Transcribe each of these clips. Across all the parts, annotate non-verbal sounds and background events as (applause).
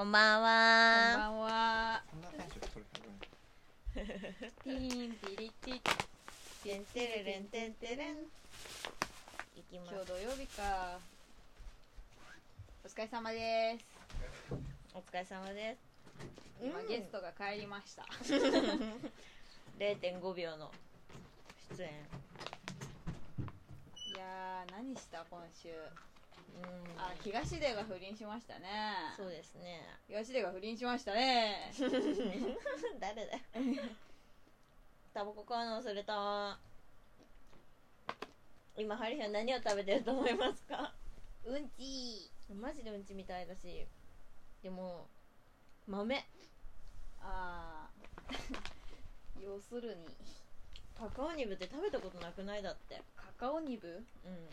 こんばんこんは。ばんは。ティーンティリティ。てんてれれんてんてれん。いきます。今日土曜日か。お疲れ様です。お疲れ様です。今、ゲストが帰りました。(laughs) 0.5秒の出演。いやー、何した今週。うん。あ、東出が不倫しましたね。そうですね。東出が不倫しましたね。(laughs) 誰だよ。タバコ買うの忘れた。今、ハリーは何を食べてると思いますか？うんちマジでうんちみたいだし。でも、豆。あー。(laughs) 要するに、カカオニブって食べたことなくない？だって。カカオニブ？うん。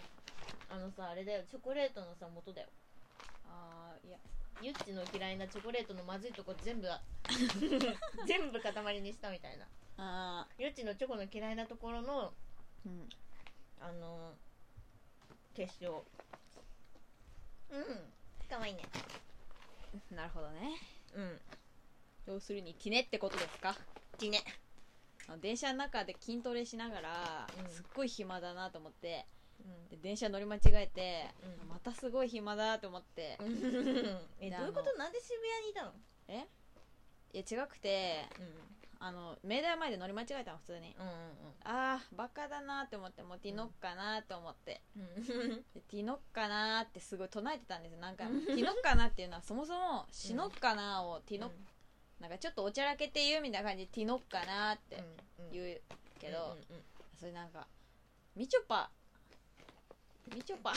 あのさ、あれだよ。チョコレートのさ、元だよ。あー、いや。ゆっちの嫌いなチョコレートのまずいとこ全部 (laughs) 全部塊にしたみたいなあゆっちのチョコの嫌いなところのー。うん。あの結晶うんかわいいねなるほどね。うん要するに、ティネってことですか？きねあの電車の中で筋トレしながら、うんすっごい暇だなと思ってうで電車乗り間違えて、うん。またすごい暇だと思って、ん。えでどういうことなんで渋谷にいたの？え？いや違くてうん。あの明大前で乗り間違えたの普通に、うんあーバカだなって思ってもうティノッかなって思って、うん。うんでティノッかなってすごい唱えてたんですよ何回もティノッかなっていうのはそもそもシノッかなをティノッ、なんかちょっとおちゃらけて言うみたいな感じでティノッかなって言うけど、うんうんうん。それなんかみちょぱみちょぱ。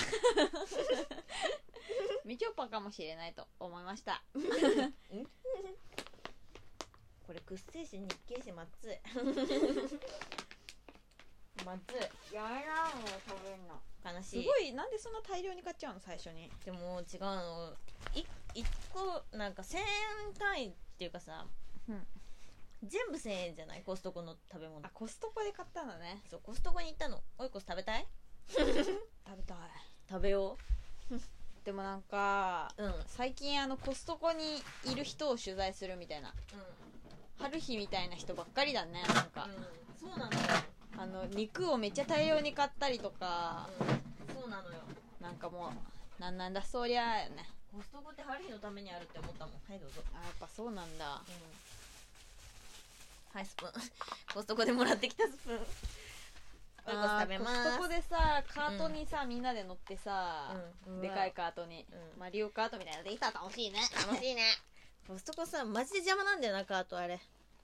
みちょぱかもしれないと思いました。(laughs) これ屈星子日経誌まっつい。(laughs) まずい。やめなもう食べんの。悲しい。すごいなんでそんな大量に買っちゃうの最初に。でも違うの。い一個なんか1000円単位っていうかさ、うん。全部1000円じゃない？コストコの食べ物。あコストコで買ったのね。そうコストコに行ったの。おいこす食べたい？食べたい。食べよでもなんかううん。うん最近あのコストコにいる人を取材するみたいな。春日みたいな人ばっかりだねなんか、うん、そうなのよ、あの肉をめっちゃ大量に買ったりとか、うん、そうなのよ。なんかもうなんなんだそりゃあよね。コストコってハリーのためにあるって思ったもん。はいどうぞ、あやっぱそうなんだ。はいスプーン。コストコでもらってきたスプーンおいこすあー食べます。コストコでさカートにさ、みんなで乗ってさ、うんでかいカートに、うん。マリオカートみたいなのできたら楽しいね。楽しいね。コストコさマジで邪魔なんだよなカートあれ。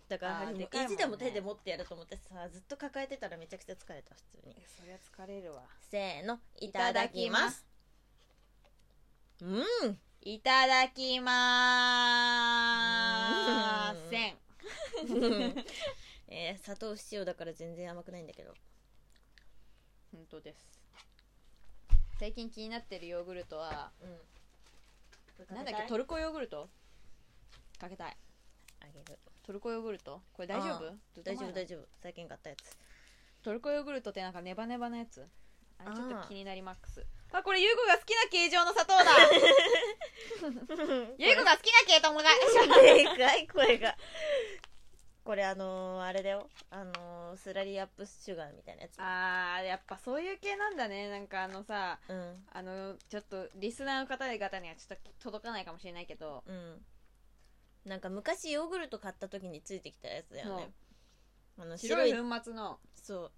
だからあでかいもんね。意地でも手で持ってやると思ってさずっと抱えてたらめちゃくちゃ疲れた普通に。そりゃ疲れるわ。せーのいただきます。うん。いただきまーせん。(laughs) えー、砂糖不使用だから全然甘くないんだけど本当です。最近気になってるヨーグルトはうん。なんだっけ？トルコヨーグルト？かけたい。あげる。トルコヨーグルト？これ大丈夫？大丈夫大丈夫。最近買ったやつ。トルコヨーグルトってなんかネバネバのやつ？あれちょっと気になりマックス。あこれ優子が好きな形状の砂糖だ。(laughs) 優子が好きな系統がでかい声がこれあのー、あれだよ。あのー、スラリーアップシュガーみたいなやつ。あーやっぱそういう系なんだね。なんかあのさうん。あのちょっとリスナーの方々にはちょっと届かないかもしれないけど。うん。なんか昔ヨーグルト買った時についてきたやつだよね。あの白い粉末の。そう。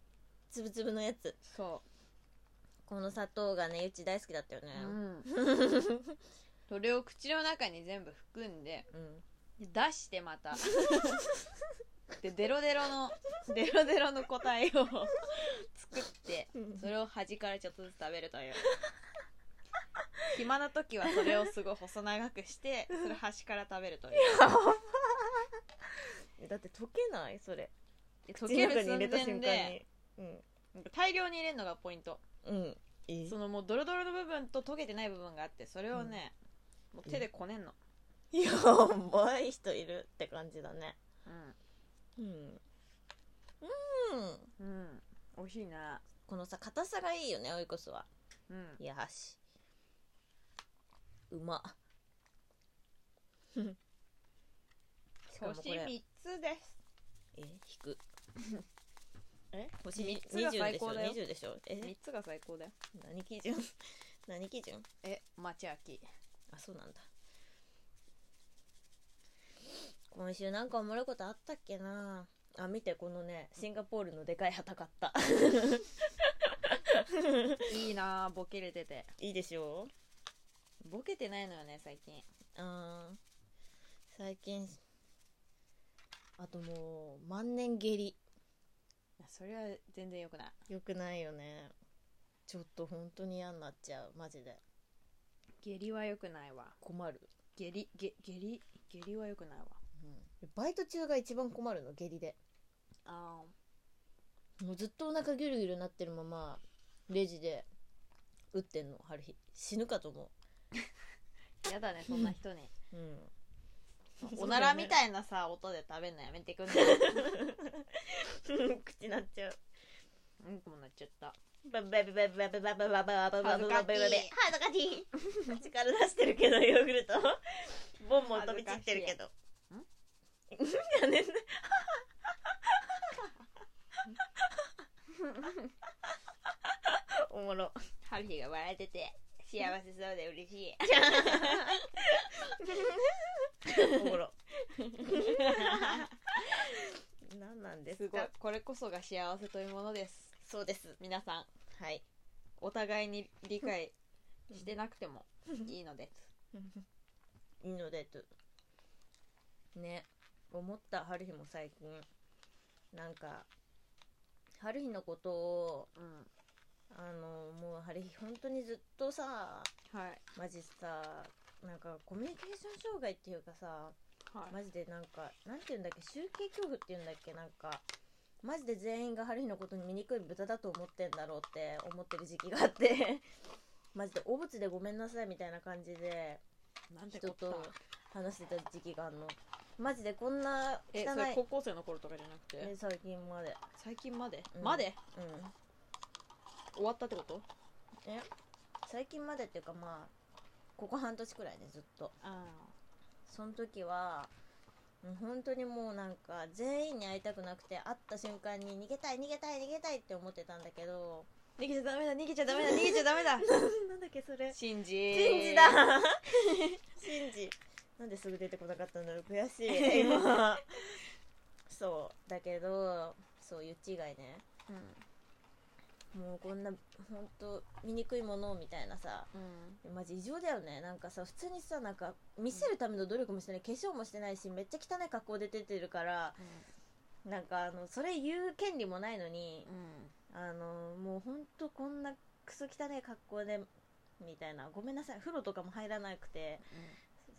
つぶつぶのやつ。そこの砂糖がねうち大好きだったよね。う、うん、(laughs) それを口の中に全部含んで。うん。出してまた (laughs) でデロデロのデロデロの個体を (laughs) 作ってそれを端からちょっとずつ食べるという。暇な時はそれをすごい細長くしてそれ端から食べるという。えだって溶けない？それ。で溶ける寸前間でに大量に入れるのがポイント。うん。うんいい？そのもうドロドロの部分と溶けてない部分があってそれをね、もう手でこねんの。やばい人いるって感じだね。うんうん。うん。うん美味しいなこのさ硬さがいいよねおいこそは。うん。よし。うま。(laughs) しかもこ星れ3つです。え引く。え？星三つが最高だよ。20でしょ20でしょ？え？3つが最高だよ。何基準？何基準？え町秋あそうなんだ今週なんかおもろいことあったっけな。あ見てこのねシンガポールのでかい旗買った。いいなあボケれてて。いいでしょ？ボケてないのよね最近。あー。最近あともう万年下痢それは全然よくない。よくないよね。ちょっと本当に嫌になっちゃうマジで。下痢はよくないわ。困る、下痢下下痢下痢はよくないわバイト中が一番困るの下痢で。あもうずっとお腹ギュルギュルなってるままレジで打ってんの春日。死ぬかと思あ (laughs) やだねそんな人に。ううん。おならみたいなさ音で食べんのやめてくんない？(laughs) 口なっちゃう。うんこもなっちゃった。バババババババババババババババババ恥ずかしい恥ずかしい口から出してるけどヨーグルトボンボン飛び散ってるけど恥ずやねん。ねおもろハリーが笑ってて幸せそうで嬉しいおもろ何なん。ですすごいかこれこそが幸せというものですそうです皆さん。はいお互いに理解してなくてもいいのですいいのでとね思った春日も最近なんか春日のことをうん。あのもう春日本当にずっとさはい。マジさなんかコミュニケーション障害っていうかさはい。マジでなんかなんて言うんだっけ集計恐怖って言うんだっけなんかマジで全員が春日のことに醜い豚だと思ってんだろうって思ってる時期があって (laughs) マジで汚物でごめんなさいみたいな感じで人ことと話してた時期があるのマジでこんなえそ汚いれ高校生の頃とかじゃなくて？え最近まで。最近まで？うん。まで？うん。終わったってこと？え最近までっていうかまあここ半年くらいねずっと。あその時はもう本当にもうなんか全員に会いたくなくて会った瞬間に逃げたい逃げたい逃げたいって思ってたんだけど逃げちゃダメだ逃げちゃダメだ逃げちゃダメだ。(laughs) なんだっけそれ。シンジ。シンジだ。(laughs) シンジなんですぐ出てこなかったんだろう悔しい。(laughs) 今。そう。だけどそういう違いね。もうこんな本当醜いものみたいなさ。うん。マジ異常だよね。なんかさ普通にさなんか見せるための努力もしてない。化粧もしてないしめっちゃ汚い格好で出てるからなんかあのそれ言う権利もないのにあのもうほんとこんなクソ汚い格好でみたいな。ごめんなさい。風呂とかも入らなくて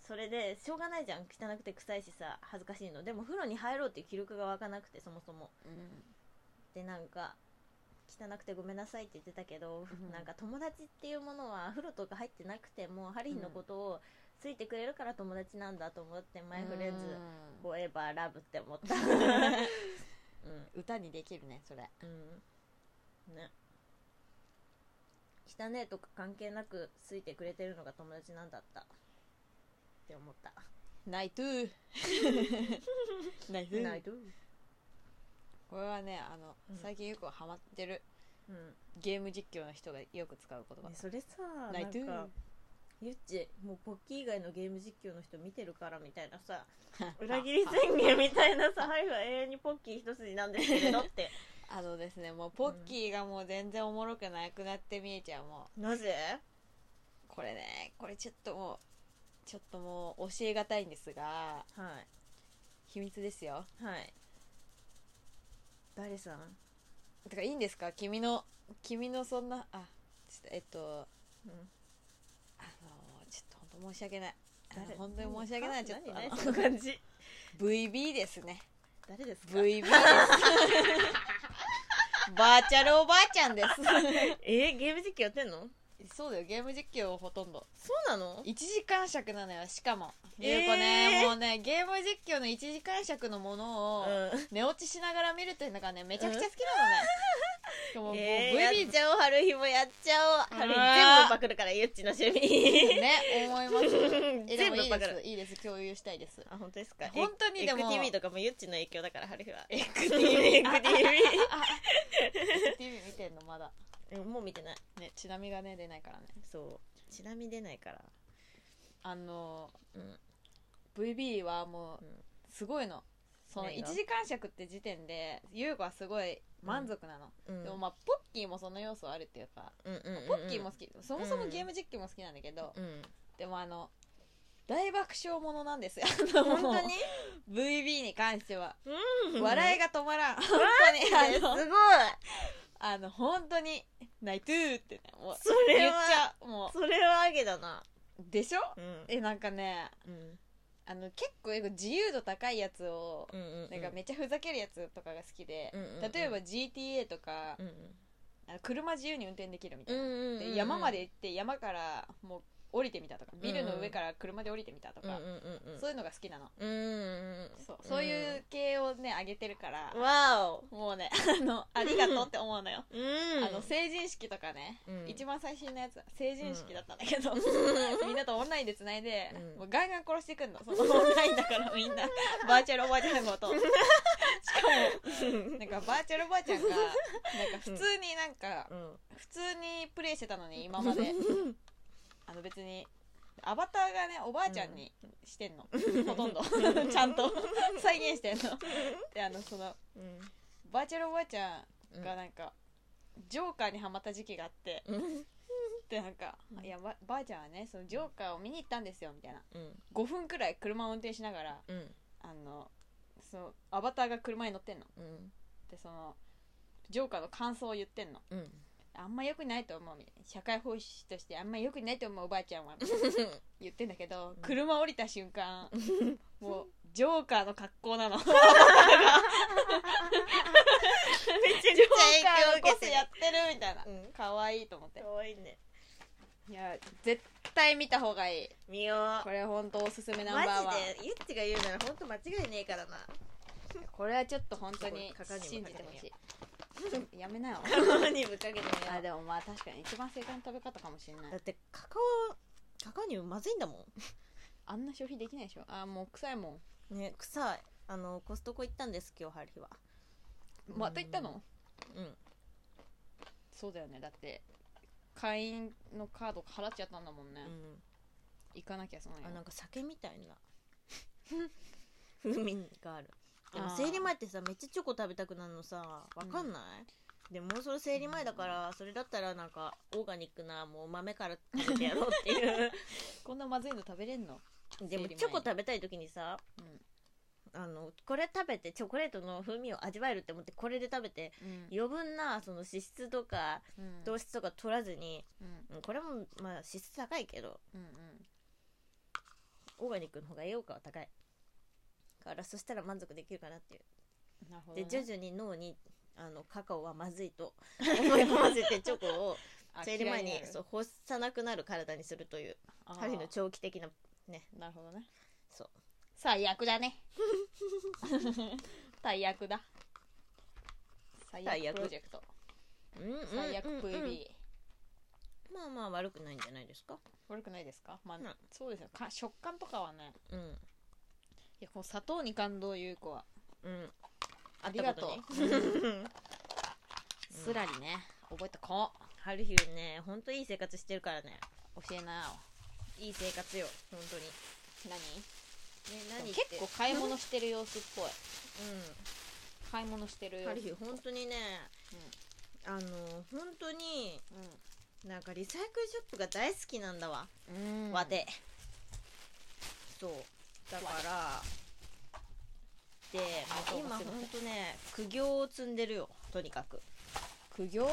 それでしょうがないじゃん。汚くて臭いしさ恥ずかしいの。でも風呂に入ろうっていう気力が湧かなくてそもそも。でなんか汚くてごめんなさいって言ってたけど、うん。なんか友達っていうものは風呂とか入ってなくてもハリーのことをついてくれるから友達なんだと思って、マイフレンズフォーエバーラブって思った。う (laughs) ん歌にできるねそれ。うん。ね。汚ねえとか関係なくついてくれてるのが友達なんだったって思った。ナイトゥ。ー (laughs) ナイトゥ。ーないとこれはねあの、うん。最近よくハマってるうん。ゲーム実況の人がよく使う言葉。ねそれさなナイトゥ。ーんかゆっちもうポッキー以外のゲーム実況の人見てるからみたいなさ (laughs) 裏切り宣言みたいなさ (laughs) はいは永遠にポッキー一筋なんですけれどって。あのですねもうポッキーがもう全然おもろくなくなって見えちゃうもなぜ？うこれねこれちょっともうちょっともう教えがたいんですがはい。秘密ですよ。はい。誰さん、てかいいんですか？君の君のそんなあちょっとえっとうん、あのちょっと本当申し訳ない。あの誰？本当に申し訳ない。ちょっとあの何？何？その感じ。VB ですね。誰ですか？VB です。(laughs) バーチャルおばあちゃんです。えー、ゲーム実況やってんの？そうだよゲーム実況ほとんど。そうなの？1時間尺なのよしかも。えー。ゆうこね、もうねゲーム実況の1時間尺のものをうん。寝落ちしながら見るというのがねめちゃくちゃ好きなのね、しかももうえー、や VB っちゃおう春日もやっちゃおう。春日全部パクるからゆっちの趣味。ね思います。(laughs) えでもいい全部パクるですいいです。共有したいです。あ本当ですか？本当にでも TV とかもゆっちの影響だから春日は。エク TV エク TV TV (laughs) 見てんのまだうんもう見てない。ねちなみがね出ないからね。そう。ちなみ出ないから。あのうん。VB はもううん。すごいの。その何が1時間尺って時点で優子はすごい満足なの、うん。でもまあポッキーもその要素あるっていうか、うんうんうんうん。ポッキーも好き。そもそもゲーム実況も好きなんだけど、うん。でもあの大爆笑ものなんですよ。(laughs) 本当に？VB に関しては、うん。笑いが止まらん。本当に。すごいあの本当に「泣いてー」ってねもうそれは言っちゃうもそれはあげだな。うでしょ？うん。えなんかねうん。あの結構自由度高いやつをうんうんなんかめっちゃふざけるやつとかが好きで、うんうんうん。例えば GTA とか、うん。あの車自由に運転できるみたいな、うんうんうんうん。で山まで行って山からもう降りてみたとかビルの上から車で降りてみたとか、そういうのが好きなの、そうそういう系をね上げてるから、わお。もうね (laughs) あのありがとうって思うのよ、うん。あの成人式とかね、うん。一番最新のやつは成人式だったんだけど、(laughs) みんなとオンラインでつないで、うん。もうガンガン殺してくんの。そのオンラインだからみんな。(laughs) バーチャルおばあちゃんごと。しかもなんかバーチャルおばあちゃんがなんか普通になんかうん。普通にプレイしてたのに今まであの別にアバターがねおばあちゃんにしてんの、ほとんど。(laughs) ちゃんと。再現してんの。であのそのうん。バーチャルおばあちゃんがなんか、ジョーカーにハマった時期があって。うん。でなんか、いやばばあちゃんはねそのジョーカーを見に行ったんですよみたいな。うん。5分くらい車を運転しながらうん。あのそのアバターが車に乗ってんの。うん。でそのジョーカーの感想を言ってんの。うんあんま良くないと思うみたいな。社会奉仕としてあんま良くないと思うおばあちゃんは。みたいな言ってんだけど、車降りた瞬間 (laughs) もうジョーカーの格好なの。(laughs) めちゃくちゃ影響を受けてるやってるみたいな。うん。可愛いと思って。かわいいね。いや絶対見た方がいい。見よう。これ本当おすすめナンバーワン。マジでゆっちが言うなら本当間違いねえからな。これはちょっと本当に信じてほしいやめなよ。にぶっかけてみよあでもまあ確かに一番正解の食べ方かもしれない。だってカカオカカオニウムまずいんだもあんな消費できないでしょ。あもう臭いもん。ね臭い。あのコストコ行ったんです今日春日は。んまた行ったの？うん。そうだよね。だって会員のカード払っちゃったんだもんね、うん。行かなきゃそのあなんか酒みたいな。(laughs) 風味があるでも生理前ってさめっちゃチョコ食べたくなるのさわかんない、でももうそれ生理前だからそれだったらなんかオーガニックなもう豆から食べてやろうっていう。(laughs) こんなまずいの食べれんの？でもチョコ食べたい時にさうん。あのこれ食べてチョコレートの風味を味わえるって思ってこれで食べてうん。余分なその脂質とかうん。糖質とか取らずに、うん。うんこれもまあ脂質高いけどうんうん。オーガニックの方が栄養価は高いからそしたら満足できるかなっていう。でなるほどね。徐々に脳にあのカカオはまずいと (laughs) 思い込ませてチョコをあ生理前に嫌いなる。そう欲さなくなる体にするというあの長期的なね。なるほどね。そう。最悪だね。(laughs) 最悪だ。最最悪。悪プロジェクト。うんうん最悪うん。うん VB まあまあ悪くないんじゃないですか？悪くないですか？まあ、うんそうですよ。か食感とかはね。うんいやこの砂糖に感動優子は。うん。ありがと (laughs) うすらりね。覚えたこ春日ねほんといい生活してるからね。教えなよ。いい生活よ本当に。何？ね何って？結構買い物してる様子っぽい。うん。買い物してる様子春日本当にねあの本当になんかリサイクルショップが大好きなんだわ、うん、うん、わてそうだからで今わて本当ね苦行を積んでるよとにかく。苦行？うん。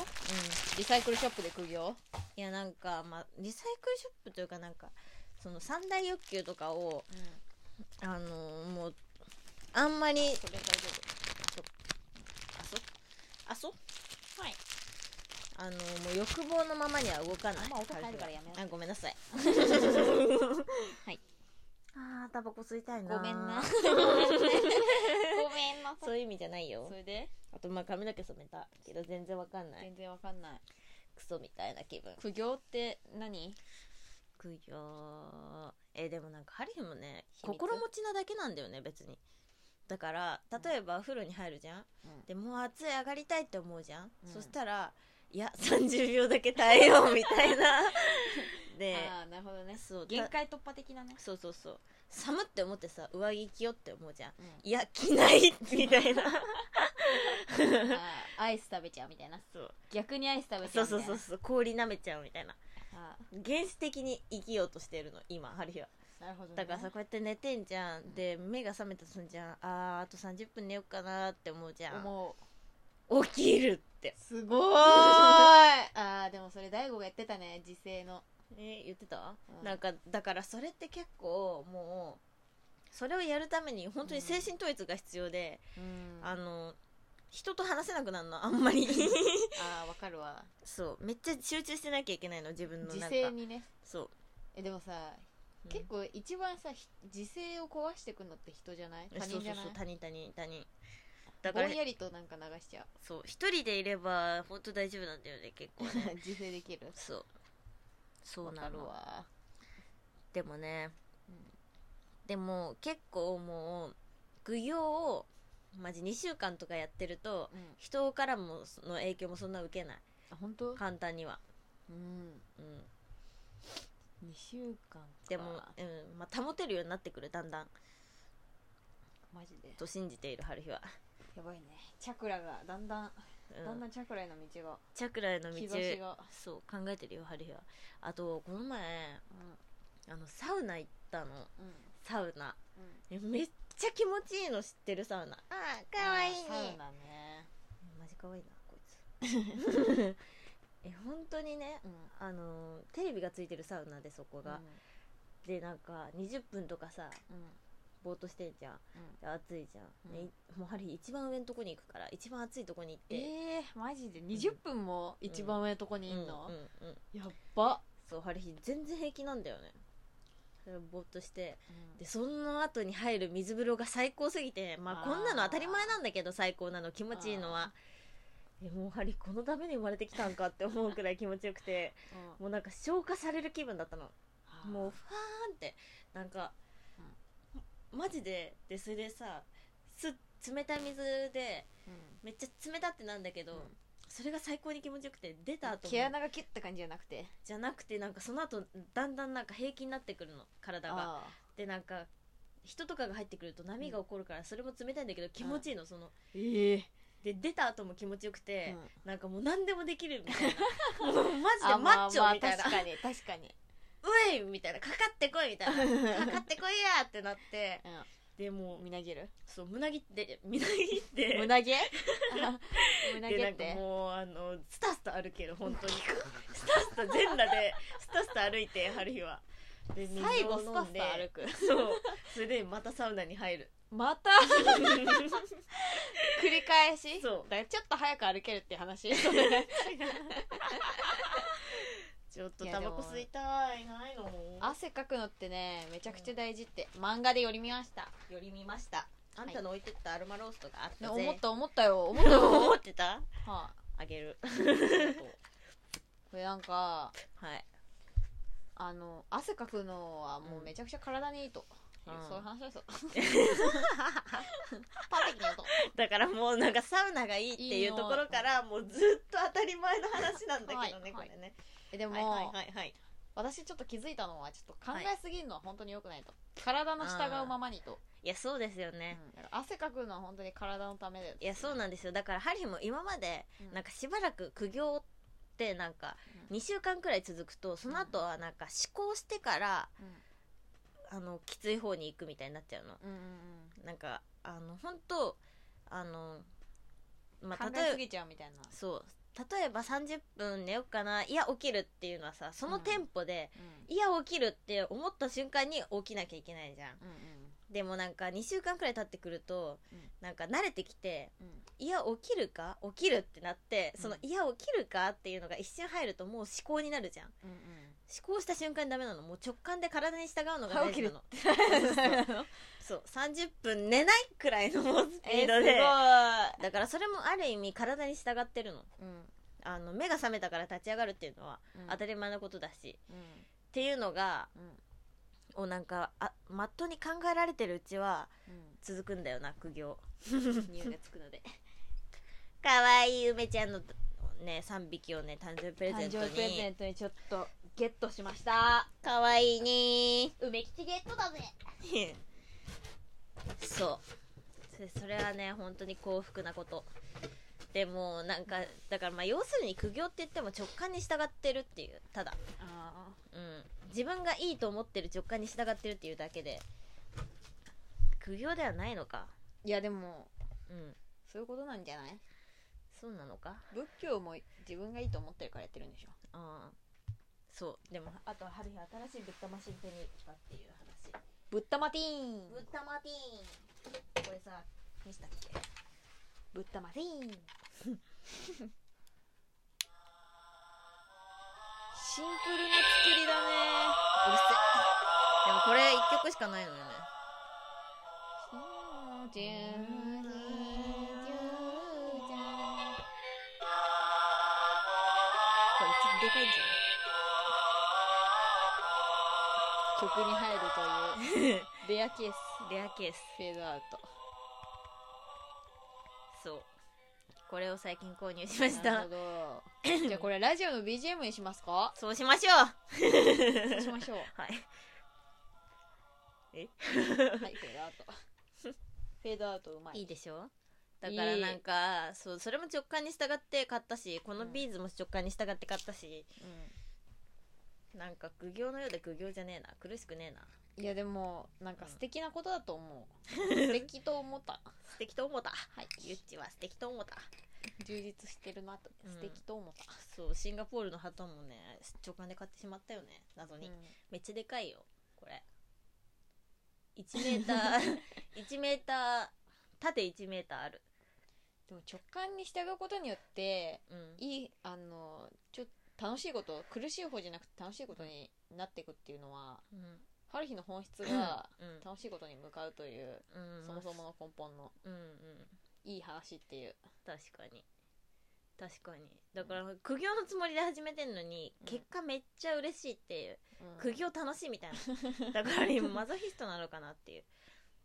リサイクルショップで苦行？いやなんかまあリサイクルショップというかなんかその三大欲求とかをあのもうあんまりそれ大丈あそあそ夫はい。あのもう欲望のままには動かない。あ音入るからやめあごめんなさい。(laughs) (laughs) はいあータバコ吸いたいな。ごめんな。ごめんねごめんなそういう意味じゃないよ。それで？あとまあ髪の毛染めたけど全然わかんない。全然わかんない。クソみたいな気分。苦行って何？苦行。えでもなんかハリーもね秘密？心持ちなだけなんだよね別に。だから例えばお風呂に入るじゃん、うん。でもう暑い上がりたいって思うじゃん、うん。そしたらいや30秒だけ耐えようみたいな。(laughs) でああなるほどね。そう限界突破的なね。そうそうそう。寒って思ってさ上着着ようって思うじゃん。うん。いや着ないみたいな。(laughs) アイス食べちゃうみたいな。そう。逆にアイス食べちそうそうそうゃうみたいなそう。氷舐めちゃうみたいな。あ原始的に生きようとしてるの今ハリーは。ーなるほどね。だからさこうやって寝てんじゃん。で目が覚めたとすんじゃんあーあと30分寝ようかなって思うじゃん。思起きるって。うすごーい。(laughs) あーでもそれ大悟が言ってたね時勢の。え言ってた、うん。なんかだからそれって結構もうそれをやるために本当に精神統一が必要で、うん。あの人と話せなくなるのあんまり。(laughs) あーわかるわ。そうめっちゃ集中してなきゃいけないの自分の時なんか。勢にね。そう。えでもさうん。結構一番さひ時勢を壊してくのって人じゃない？他人じゃない？そうそうそう他人他人他人だからぼんやりとなんか流しちゃそう一人でいれば本当大丈夫なんだよね結構ね。う時勢できる。そう。そうなの。わでもね、うん。でも結構もう愚行をマジ2週間とかやってるとうん。人からもその影響もそんな受けない。あ本当？簡単には、うん。うん、2週間か。でも、うん。まあ、保てるようになってくるだんだん。マジで。と信じている春日は、やばいね。チャクラがだんだんうん。だんだんチャクラへの道が。チャクラへの道がそう考えてるよ春日は。あとこの前あのサウナ行ったの。うん。うん。サウナめっちゃ気持ちいいの知ってるサウナ。ああかわいい。あーサウナね。マジかわいいなこいつ。(laughs) え本当にねうん。あのテレビがついてるサウナでそこが、でなんか20分とかさうんうんぼーっとしてんじゃん。で暑いじゃん、うん。でいもうハリー一番上のとこに行くから一番暑いとこに行って。えー、マジで？20分も一番上のとこにいんの、うんうんうん。やっば、そうハリー全然平気なんだよね。それぼーっとして。うん。でその後に入る水風呂が最高すぎてまああー。こんなの当たり前なんだけど最高なの気持ちいいのは。えもうハリーこのために生まれてきたんかって思うくらい気持ちよくて。もうなんか消化される気分だったの。うんもうファーンって。なんか、マジででそれでさす冷たい水でうん。めっちゃ冷たってなんだけど、うん。それが最高に気持ちよくて出た後も。毛穴がキュッて感じじゃなくて。じゃなくてなんかその後だんだんなんか平気になってくるの体が。あでなんか人とかが入ってくると波が起こるからそれも冷たいんだけど気持ちいいのその。ええ。で出た後も気持ちよくて、うん。なんかもう何でもできるみたいな。(laughs) マジであマッチョみたいな、まあまあ確かに確かに、うえい！みたいなかかってこい！みたいな (laughs) かかってこいや！ってなって。でもうみなぎる？そう胸ぎって胸ぎって。胸毛胸でなんか毛ってもうあのスタスタ歩ける本当に。スタスタ全裸でスタスタ歩いて春日は。で水を最後スタス飲んで。タ歩く。そう。それでまたサウナに入る。また？(laughs) 繰り返し？そう。だからちょっと早く歩けるっていう話。(laughs) それちょっといやでもタバコ吸いたい。ないの？汗かくのってねめちゃくちゃ大事って。漫画で読みました。より見ました。あんたの置いてったアロマローストがあっねたぜ。思った思ったよ。(laughs) 思った。よ思ってた？はあげる。いこれなんかはい。あの汗かくのはもうめちゃくちゃ体にいいと、うん。そういう話ですよ。(laughs) 端的に言うと。だからもうなんかサウナがいいっていうところからもうずっと当たり前の話なんだけどね、はい。これねえでも、はいはいはいはい。私ちょっと気づいたのはちょっと考えすぎるのは本当に良くないと、体の従うままにと、い。やそうですよね、うん。だから汗かくのは本当に体のためだよいやそうなんですよ。だからハリーも今までうん。なんかしばらく苦行ってなんか2週間くらい続くとその後はなんか思考してからあのきつい方に行くみたいになっちゃうの。うんうんうん。なんかあの本当あのま考あ例ええすぎちゃうみたいな、そう例えば30分寝ようかないや起きるっていうのはさそのテンポで、ういや起きるって思った瞬間に起きなきゃいけないじゃん。んうん。でもなんか2週間くらい経ってくると、うん。なんか慣れてきてうん。うんいや起きるか？起きるってなってその、うんいや起きるかっていうのが一瞬入るともう思考になるじゃん。うんうん。思考した瞬間にダメなの？もう直感で体に従うのが大事なの (laughs) (laughs) そう30分寝ないくらいの猛スピえー、ードで、すだからそれもある意味体に従ってるの。うん。あの目が覚めたから立ち上がるっていうのはうん。当たり前のことだし、うん。っていうのがうん。をなんかあまっとうに考えられてるうちはうん。続くんだよな苦行。匂いがつくので。(laughs) かわいい梅ちゃんのね3匹をね誕生日プレゼント誕生日プレゼにントにちょっとゲットしました。かわいいね梅吉ゲットだぜそう。そそれはね本当に幸福なこと。でもなんかだからまあ要するに苦行って言っても直感に従ってるっていうただ、あうん、自分がいいと思ってる直感に従ってるっていうだけで苦行ではないのか。いやでもうん。そういうことなんじゃない？そうなのか？仏教も自分がいいと思ってるからやってるんでしょ？ああそう。でもあとは春日新しいブッダマシン手に入れたっていう話ブッダマティーン。ブッダマティーン。これさ見したっけブッダマティーン。シンプルな作りだね。うるせえ。でもこれ1曲しかないのよね。これちょっとでかいんじ曲に入るという。(laughs) レアケース。レアケース。フェードアウト。そう。これを最近購入しました。なるほど。(laughs) じゃあこれラジオの BGM にしますか？そうしましょう。そうしましょう。(laughs) はい。はいフェードアウト。フェードアウトうまい。いいでしょ？だからなんかそうそれも直感に従って買ったしこのビーズも直感に従って買ったし、なんか苦行のようで苦行じゃねえな。苦しくねえな。うん、いやでもなんか素敵なことだと思う。(laughs) 素敵と思った。素敵と思った。はい。ゆっちは素敵と思った。充実してるなと。うん。素敵と思った、そうシンガポールの鳩もね直感で買ってしまったよね。謎に、うん。めっちゃでかいよこれ。1メーター (laughs) 1メーター縦1メーターある。でも直感に従うことによってうん。いいあのちょ楽しいこと苦しい方じゃなくて楽しいことになっていくっていうのはうん。春日の本質がうん。楽しいことに向かうという、うん。そもそもの根本のうんうん。いい話っていう。確かに。確かに。だから苦行のつもりで始めてんのに、うん。結果めっちゃ嬉しいっていう。うん。苦行楽しいみたいな。(laughs) だから今マゾヒストなのかなっていう。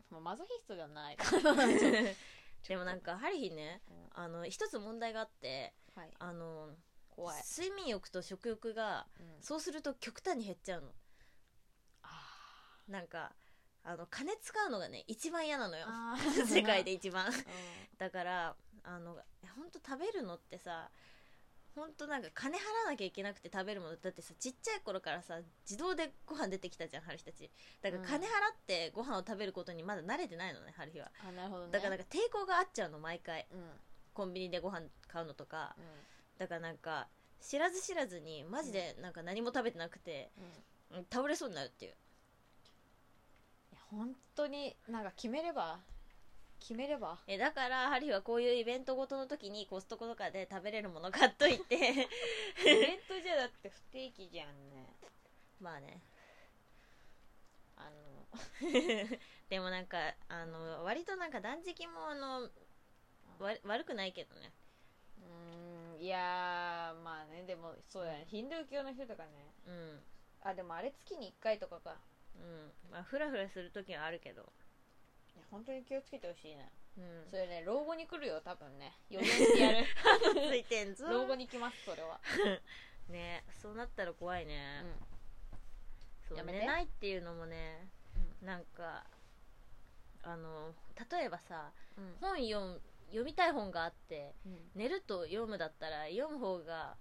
まあマゾヒストではない。(laughs) (laughs) でもなんかハリヒねうん。あの一つ問題があってはい。あの怖い、睡眠欲と食欲がうん。そうすると極端に減っちゃうの。あなんかあの金使うのがね一番嫌なのよ。(laughs) 世界で一番。うだからあの本当食べるのってさ本当なんか金払わなきゃいけなくて食べるもの。だってさちっちゃい頃からさ自動でご飯出てきたじゃん春日たち。だから金払ってご飯を食べることにまだ慣れてないのね春日は。んあなるほどね。だからなんか抵抗があっちゃうの毎回。うん。うんコンビニでご飯買うのとかだからなんか知らず知らずにマジでなんか何も食べてなくて、うん。うん倒れそうになるっていう。本当になんか決めれば決めれば。えだからハリーはこういうイベントごとの時にコストコとかで食べれるもの買っといて。イベントじゃだって不定期じゃんね。(laughs) まあね。あの。(laughs) でもなんかあの割となんか断食もあのわ悪くないけどね。うーんいやーまあねでもそうだね。ヒンドゥー教の人とかね。うん。あでもあれ月に1回とかか。うん。まあフラフラする時はあるけど。いや本当に気をつけてほしいね。うん。それね老後に来るよ多分ね。予言してやる。ついてんぞ。老後に来ますそれは。(laughs) ねそうなったら怖いね、そうやめて。寝ないっていうのもねなんかあの例えばさうん。本読む読みたい本があってうん。寝ると読むだったら読む方が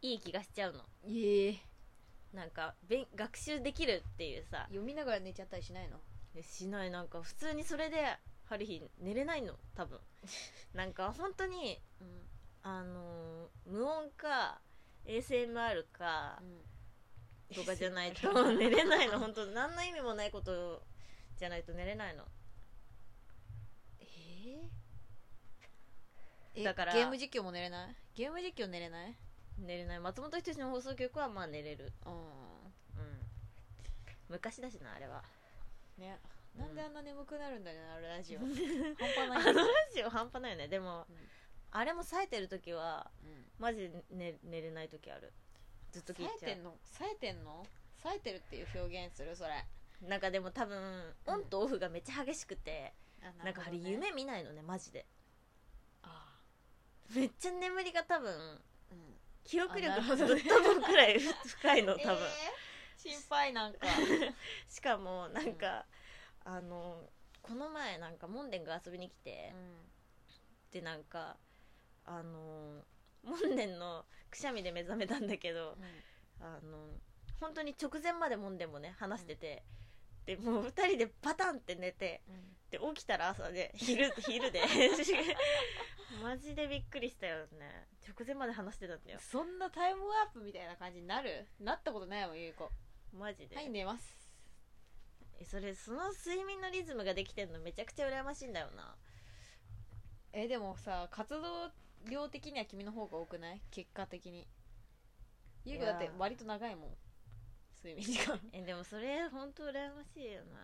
いい気がしちゃうの。ええ。なんか勉学習できるっていうさ。読みながら寝ちゃったりしないの？えしない。なんか普通にそれでハリヒ寝れないの。多分。(laughs) なんか本当にうん。あのー無音か ASMR かとかじゃないと寝れないの。(laughs) 本当何の意味もないことじゃないと寝れないの。えだから。ゲーム実況も寝れない？ゲーム実況寝れない？寝れない。松本人志の放送局はまあ寝れる。ううん。昔だしなあれは。んね。なんであんな眠くなるんだよなあれラジオ。半 (laughs) 半端ないあのラジオ半端ないよね。でも、うん。あれも冴えてる時はうん。マジで寝寝れない時ある。ずっと聞いちゃ冴えてんの？冴えてんの？冴えてるっていう表現する？それ。うなんかでも多分オンとオフがめっちゃ激しくて、あなんかあれ夢見ないのねマジで。あめっちゃ眠りが多分ーうん記憶力あなるほどねぶっ飛ぶくらい深いの (laughs) 多分、えー心配なんか。(laughs) しかもなんか、あのこの前なんかモンデンが遊びに来て、でなんかあのモンデンのくしゃみで目覚めたんだけどあの本当に直前までモンデンもね話してて、でもう2人でパタンって寝てで起きたら朝で昼昼で。(laughs) マジでびっくりしたよね。直前まで話してたんだよ。そんなタイムワープみたいな感じになる？なったことないもんゆいこ。マジで、はい寝ます。えそれその睡眠のリズムができてんのめちゃくちゃ羨ましいんだよな。えでもさ活動量的には君の方が多くない？結果的に。ゆいこだって割と長いもん睡眠時間。えでもそれ本当羨ましいよな。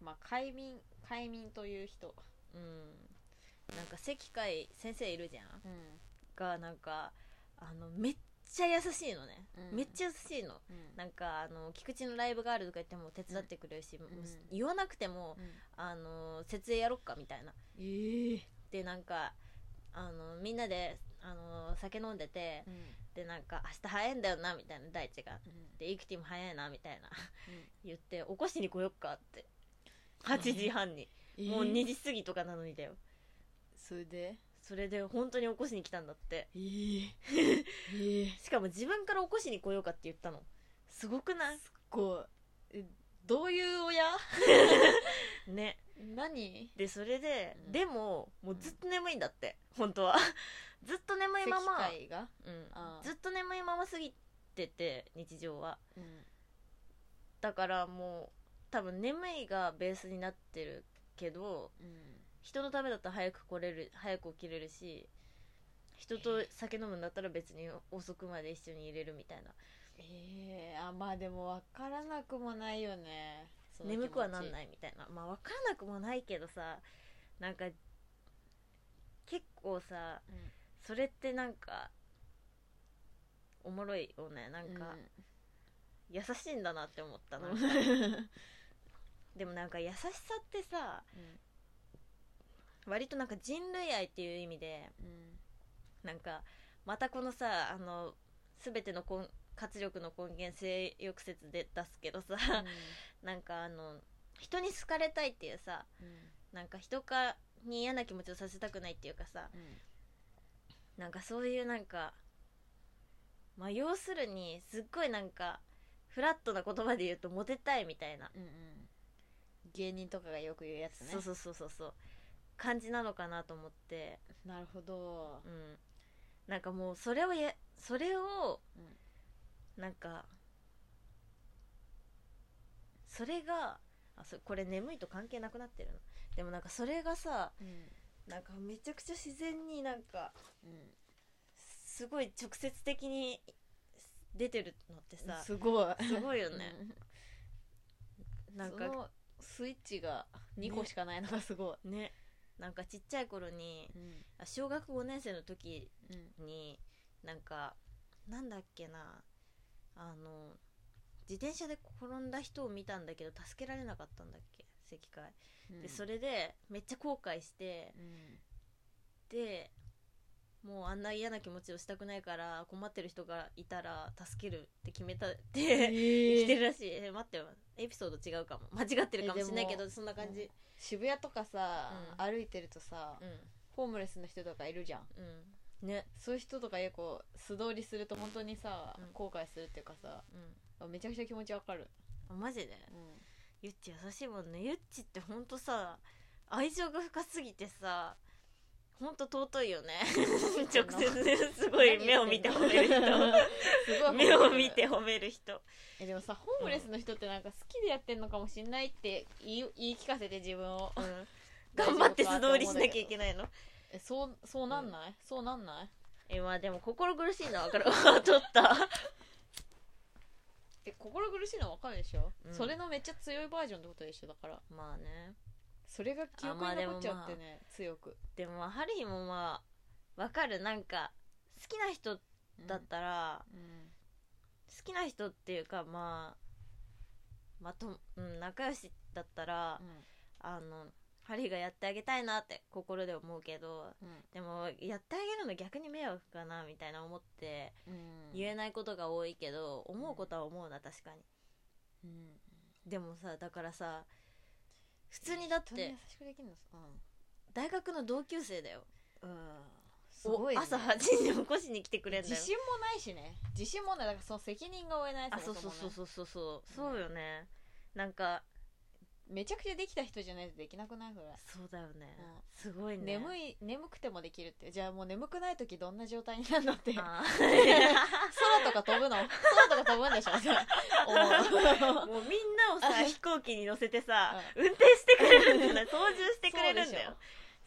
まあ快眠快眠という人。うん。なんか関海先生いるじゃん。がなんかあのめっちゃ優しいのね、うん。めっちゃ優しいの。うん。なんかあの菊池のライブがあるとか言っても手伝ってくれるし、言わなくても、あの設営やろっかみたいな。ええ。でなんかあのみんなであの酒飲んでてでなんか明日早いんだよなみたいな大地がでイクティも早いなみたいな (laughs) 言って起こしに来よっかって。8時半に、もう2時過ぎとかなのにだよ。それで？それで本当に起こしに来たんだって。ええええ (laughs) しかも自分から起こしに来ようかって言ったの。すごくない？こうえどういう親？(laughs) ね。何？でそれで、うん。でももうずっと眠いんだって本当はずっと眠いまま、が？うん。ずっと眠いまま過ぎてて日常は。うん。だからもう多分眠いがベースになってるけどうん。人のためだったら早く来れる早く起きれるし人と酒飲むんだったら別に遅くまで一緒に入れるみたいな。ええあまあでも分からなくもないよね。その気持ち。眠くはなんないみたいな。まあ分からなくもないけどさなんか結構さうんそれってなんかおもろいよね。なんか、優しいんだなって思ったな、うん。(laughs) でもなんか優しさってさ割となんか人類愛っていう意味でうん。なんかまたこのさあの全ての根活力の根源性欲説で出すけどさ、(laughs) なんかあの人に好かれたいっていうさなんか人かに嫌な気持ちをさせたくないっていうかさなんかそういうなんかまあ要するにすっごいなんかフラットな言葉で言うとモテたいみたいな、うんうん。芸人とかがよく言うやつね。そうそうそうそうそう。感じなのかなと思って。なるほど。うん。なんかもうそれをやそれをうん。なんかそれがあそこれ眠いと関係なくなってるの。でもなんかそれがさうんなんかめちゃくちゃ自然になんかうん。すごい直接的に出てるのってさすごい。すごいよね。なんかそのスイッチが2個しかないのがすごい。ね。なんかちっちゃい頃にうん。あ小学5年生の時うん。になんかなんだっけなあの自転車で転んだ人を見たんだけど助けられなかったんだっけ？石灰でそれでめっちゃ後悔してうん。でもうあんな嫌な気持ちをしたくないから困ってる人がいたら助けるって決めたって生きてるらしい。え待ってよ。エピソード違うかも。間違ってるかもしれないけどそんな感じ。渋谷とかさ、うん。歩いてるとさ、うん。ホームレスの人とかいるじゃん。うん。ね。そういう人とかよく素通りすると本当にさ、うん。後悔するっていうかさうん。めちゃくちゃ気持ちわかる、あマジで？うんゆっち優しいもんね。ゆっちってほんとさ愛情が深すぎてさほんと尊いよね。(laughs) 直接すごい目を見て褒める人。すごい目を見て褒める人。えでもさホームレスの人ってなんか好きでやってんのかもしんないって言い言い聞かせて自分を。うん。(laughs) 頑張って素通りしなきゃいけないの。えそうそうなんない、そうなんない？えまあでも心苦しいのは分かる。(laughs) あ取ったって心苦しいの分かるでしょ、うん。それのめっちゃ強いバージョンってことでしょだから。まあね。それが記憶に残っちゃってね、強く。でもまあハリーもまあわかる。なんか好きな人だったら、うん。好きな人っていうかまあまあと、うん、仲良しだったら、あのハリーがやってあげたいなって心で思うけどうん。でもやってあげるの逆に迷惑かなみたいな思ってうん。言えないことが多いけど思うことは思うな確かに。うん。でもさだからさ普通にだってしくできるの大学の同級生だよ。うん、うん、すごい、ね、お朝8時に起こしに来てくれんだよ。自信もないしね。自信もない。だからその責任が負えないあそうそうそうそうそう。そうそうよね。なんかめちゃくちゃできた人じゃないとできなくない？それ。そうだよね。うん。すごいね。眠い眠くてもできるって。じゃあもう眠くない時どんな状態になるのって。空あとか飛ぶの？空とか飛ぶんでしょ？(laughs) もうみんなをさ飛行機に乗せてさ運転してくれるんじゃない？操縦してくれるんだよ。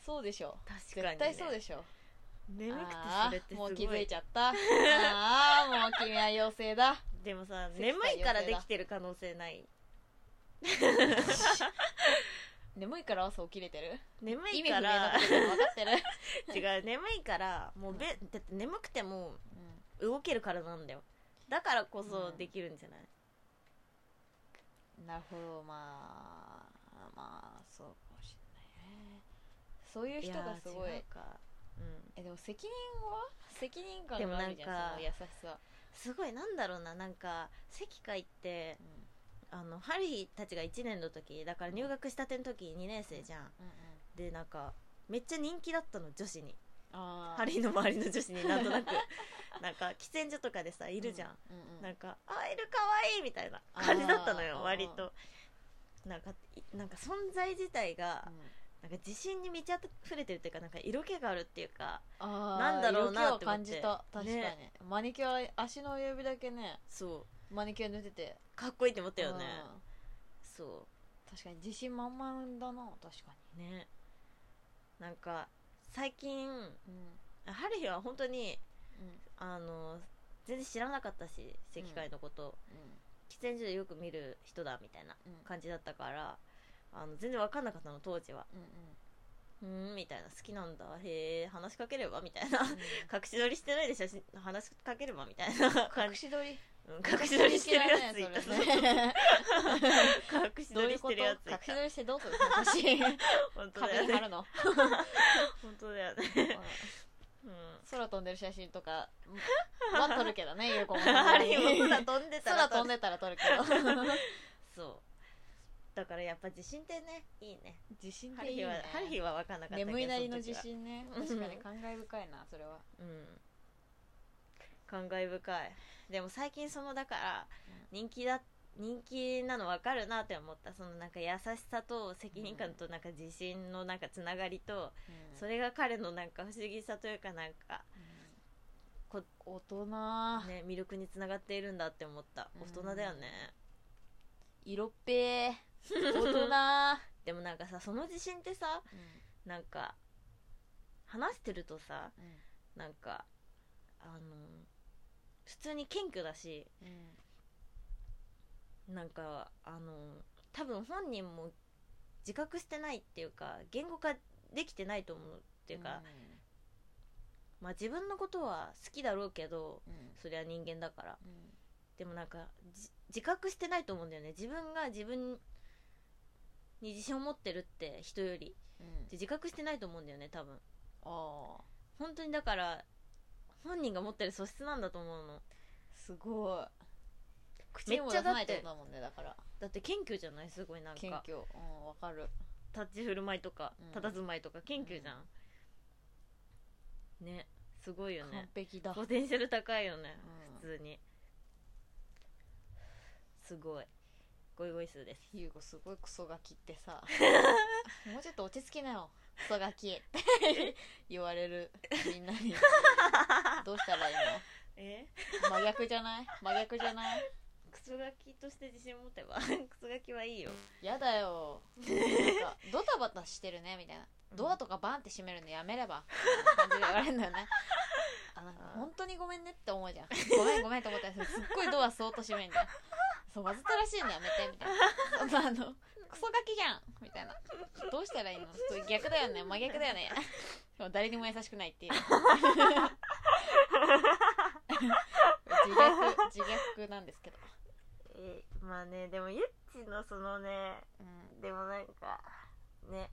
そうでしょ。確かに、ね、絶対そうでしょ。眠くてあそれってすごい。ーもう気づいちゃった。(laughs) ああもう君は妖精だ。でもさ眠いからできてる可能性ない (laughs) 眠いから朝起きれてる？眠意味不明いからなことでも分かってる、(laughs) 違う眠いからもうべ、だって眠くても動けるからなんだよ。だからこそできるんじゃない、なるほどまあまあそうかもしれないね。そういう人がすごい。やー違うか。うん。えでも責任は？責任感でもがあるじゃんなんかその優しさ、すごいなんだろうななんか関会ってあのハリーたちが1年の時だから入学したての時2年生じゃん。うんうん。でなんかめっちゃ人気だったの女子に。ハリーの周りの女子になんとなく。(laughs) なんか喫煙所とかでさいるじゃん、うんうんうんなんか「あいるかわいい」みたいな感じだったのよ割と。なんかいなんか存在自体がなんか自信に満ち溢れてるっていうかなんか色気があるっていうかなんだろうなって感じた。確かに、ね。マニキュア足の指だけね。そうマニキュア塗ってて。かっこいいって思ったよね。うん。そ確かに自信満々だな。確かうね。なんか最近にうん。ハリーは本当にうん。あの全然知らなかったし石灰のこと、喫煙所でよく見る人だみたいなうん。うん感じだったからあの全然分かんなかったの当時は。うんうん。うーんみたいな。好きなんだ。へえ話しかければみたいな。うん。(laughs) 隠し撮りしてないで写真話しかければみたいな感じ、隠し撮り？うん隠し撮りしてるやついた、ね隠し撮りしてるやついた。隠し撮りしてどうするの写真本当だよね。壁に貼るの本当だよね、(laughs) うん、空飛んでる写真とかは撮るけどねゆ (laughs) うこも空飛んでたら空飛んでたら撮るけど。(laughs) そう。だからやっぱ自信ってねいいね。自信ハリーはハリーは分かんなかったけど眠いなりの自そ時は。信ね。うん確かに感慨深いなそれは。うん感慨深い。でも最近そのだから人気だ人気なの分かるなって思った。そのなんか優しさと責任感となんか自信のなんかつながりと、それが彼のなんか不思議さというかなんか、こ大人。ね、魅力につながっているんだって思った。うん。大人だよね、色っぺー。(laughs) 大人。でもなんかさその自信ってさなんか話してるとさなんかあの普通に謙虚だしなんかあの多分本人も自覚してないっていうか言語化できてないと思うっていうか、まあ自分のことは好きだろうけどそりゃ人間だから。でもなんかじ自覚してないと思うんだよね。自分が自分に自信を持ってるって人よりで自覚してないと思うんだよね多分。ああ。本当にだから本人が持ってる素質なんだと思うの。すごい。口にも出さないってことだもんねだから。だって謙虚じゃない？すごいなんか。謙虚。うんわかる。立ち振る舞いとかうん。佇まいとか謙虚じゃん、ねすごいよ完ね璧だ。ポテンシャル高いよねうん。普通に。すごい。ゴイゴイスーです。ゆうこすごいクソガキってさ。(laughs) もうちょっと落ち着きなよクソガキって言われるみんなに。(laughs) どうしたらいいえ？の真逆じゃない？真逆じゃない？クソガキとして自信持てばクソガキはいいよ。やだよ。なんか (laughs) ドタバタしてるねみたいな。ドアとかバンって閉めるのやめれば。みたいな感じで言われるんだよね。あなん本当にごめんねって思うじゃん。ごめんごめんと思ったらすっごいドアそーっと閉めんじゃん。そうわざとらしいのやめてみたいな。そんなあのクソガキじゃんみたいな。どうしたらいいの？それ逆だよね。真逆だよね。でも誰にも優しくないっていう。自虐自虐なんですけど、えまあねでもゆっちのそのねうん、でもなんかね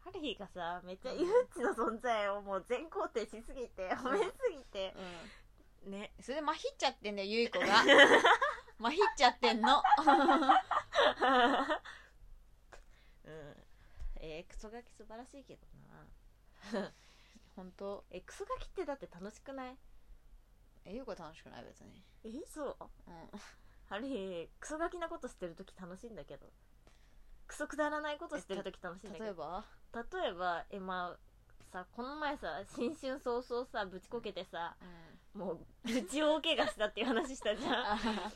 ハリーがさめっちゃゆっちの存在をもう全肯定しすぎて褒めすぎてねそれでまひっちゃってんだよゆい子が。(laughs) まひっちゃってんの。う (laughs) んえークソガキ素晴らしいけどな。(laughs) 本当？えクソガキってだって楽しくない？えゆい子楽しくない別に。えそううん。ハリークソガキなことしてる時楽しいんだけど。クソくだらないことしてる時楽しいんだけど。例えば？例えばえまあさこの前さ新春早々さぶちこけてさうん。もうぶち大怪我したっていう話したじゃん。あ (laughs)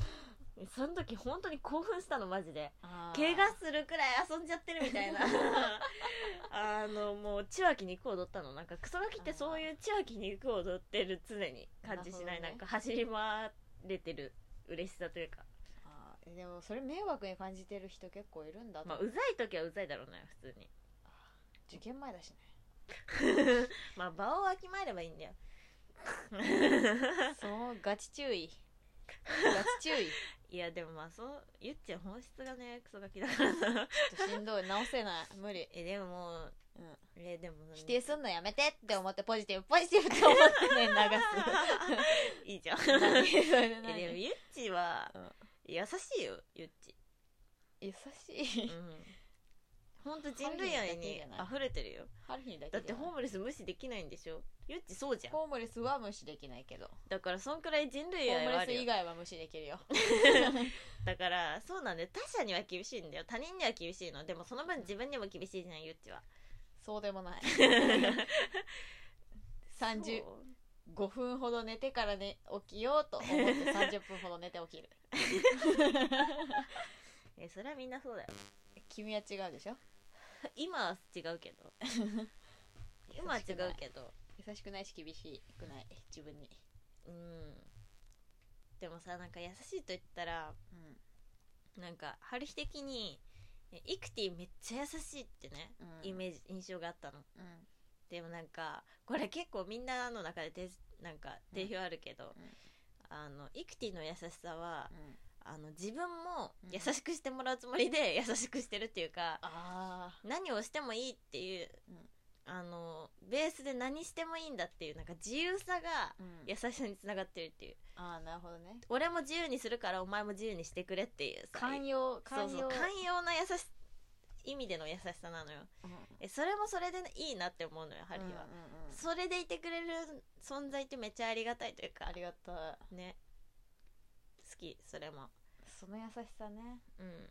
その時本当に興奮したのマジで。あ怪我するくらい遊んじゃってるみたいな。(laughs) あのもう千秋に行く踊ったの。なんかクソガキってそういう千秋に行く踊ってる常に感じしない。な,、ね。んか走り回れてる嬉しさというか。あー。でもそれ迷惑に感じてる人結構いるんだと。まあうざい時はうざいだろうね普通に。受験前だしね。(laughs) まあ場をわきまえればいいんだよ。(laughs) そうガチ注意。ガチ注意いやでもまあそうゆっちゃん本質がねクソガキだからさ。ちょっとしんどい。直せない。無理、えでももううん、えでも否定すんのやめてって思ってポジティブポジティブって思ってねいいじゃんえでも何ゆっちはうん。優しいよゆっち。優しい？うん。本当人類愛に溢れてるよ。ハルヒだってホーホムレス無視できないんでしょ？ゆっちそうじゃん。ホームレスは無視できないけど。だからそんくらい人類ホームレス以外は無視できるよ。(laughs) だからそうなんだよ。他者には厳しいんだよ。他人には厳しいの。でもその分自分にも厳しいじゃんゆっちは。そうでもない。35 (laughs) そう。分ほど寝てから、ね、起きようと思って30分ほど寝て起きる。(laughs) えそれはみんなそうだよ。君は違うでしょ？今は違うけど。今は違うけど優しくないし厳しくない？自分に。うん。でもさなんか優しいと言ったらうん。なんか春日的にえイクティめっちゃ優しいってね、うん。イメージ印象があったの。うん。でもなんかこれ結構みんなの中で定なんか定評あるけど、うん。あのイクティの優しさはうん。あの自分もうん。優しくしてもらうつもりで優しくしてるっていうか、あ何をしてもいいっていう、うんあのベースで何してもいいんだっていうなんか自由さが優しさにつながってるっていう。ああなるほどね。俺も自由にするからお前も自由にしてくれっていうさ寛容寛容。寛容な優し意味での優しさなのよ。うん。えそれもそれでいいなって思うのよハリーは、うんうんうん。それでいてくれる存在ってめっちゃありがたいというか。ありがたい。ね。好きそれも。その優しさね。うん。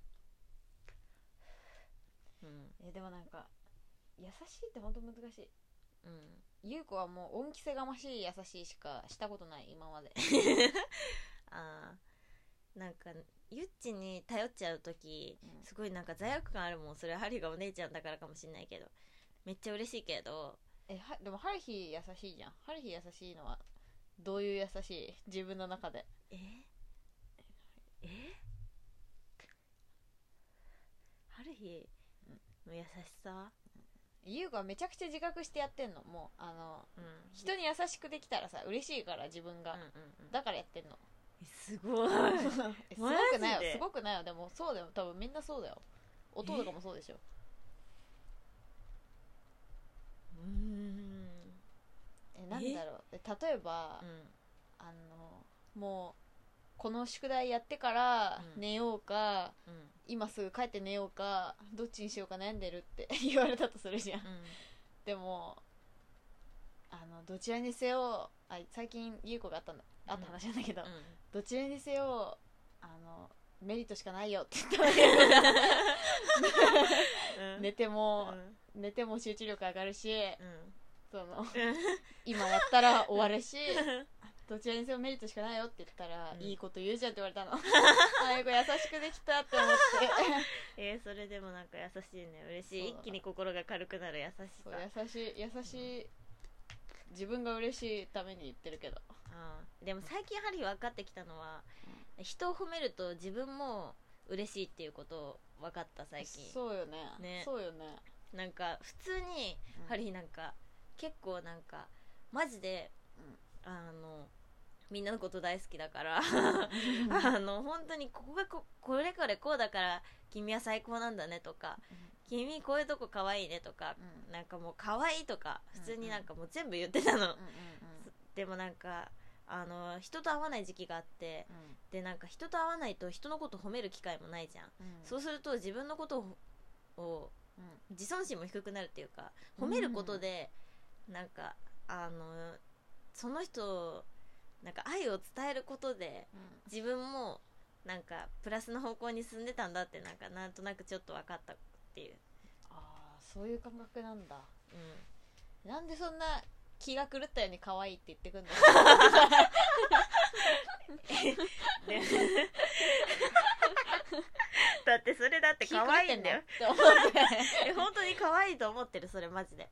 うん。えでもなんか優しいって本当難しい。うん。優子はもう恩着せがましい優しいしかしたことない今まで。(laughs) あー。なんかゆっちに頼っちゃう時うん。すごいなんか罪悪感あるもん。それはハリーがお姉ちゃんだからかもしんないけど。めっちゃ嬉しいけど。えはでもハルヒ優しいじゃん。ハルヒ優しいのはどういう優しい？自分の中で。え？え？ハリーの優しさ？優子はめちゃくちゃ自覚してやってんの。もうあのうん。人に優しくできたらさ嬉しいから自分が、うんうんうん。だからやってんの。えすごい。(laughs) えすごくないよ。すごくないよ。でもそうだよ。多分みんなそうだよ。音とかもそうでしょ。うん。えなんだろう。え例えば、うん。あのもうこの宿題やってからうん。寝ようか、うん。今すぐ帰って寝ようかどっちにしようか悩んでるって (laughs) 言われたとするじゃん。でもあのどちらにせよあ最近優子があったんだあった話なんだけど、どちらにせよあのメリットしかないよって言ったわけ (laughs) うん。寝ても、うん。寝ても集中力上がるしうん。その今やったら終わるし (laughs) どちらにせよメリットしかないよって言ったら、うん。いいこと言うじゃんって言われたの。(laughs) あ優子優しくできたって思って。(laughs) えー、それでもなんか優しいね。嬉しい。そう。一気に心が軽くなる優しさ。優しい優しい自分が嬉しいために言ってるけど。うん。でも最近ハリー分かってきたのは、人を褒めると自分も嬉しいっていうこと分かった最近。そうよね。ね。そうよね。なんか普通にうん。ハリーなんか結構なんかマジで、あのみんなのこと大好きだからあの本当にここがここれこれこうだから君は最高なんだねとか君こういうとこ可愛いねとかうん。なんかもう可愛いとか普通にうんうんなんかもう全部言ってたの、うんうんでもなんかあの人と会わない時期があってうん。でなんか人と会わないと人のこと褒める機会もないじゃん、うん。そうすると自分のことを自尊心も低くなるっていうか褒めることで、なんかあのその人なんか愛を伝えることでうん。自分もなんかプラスの方向に進んでたんだってなんかなんとなくちょっと分かったっていう、ああそういう感覚なんだ。うん、なんでそんな気が狂ったように可愛いって言ってくんだ (laughs) だってそれだって可愛いんだよ。本当に可愛いと思ってる？それマジで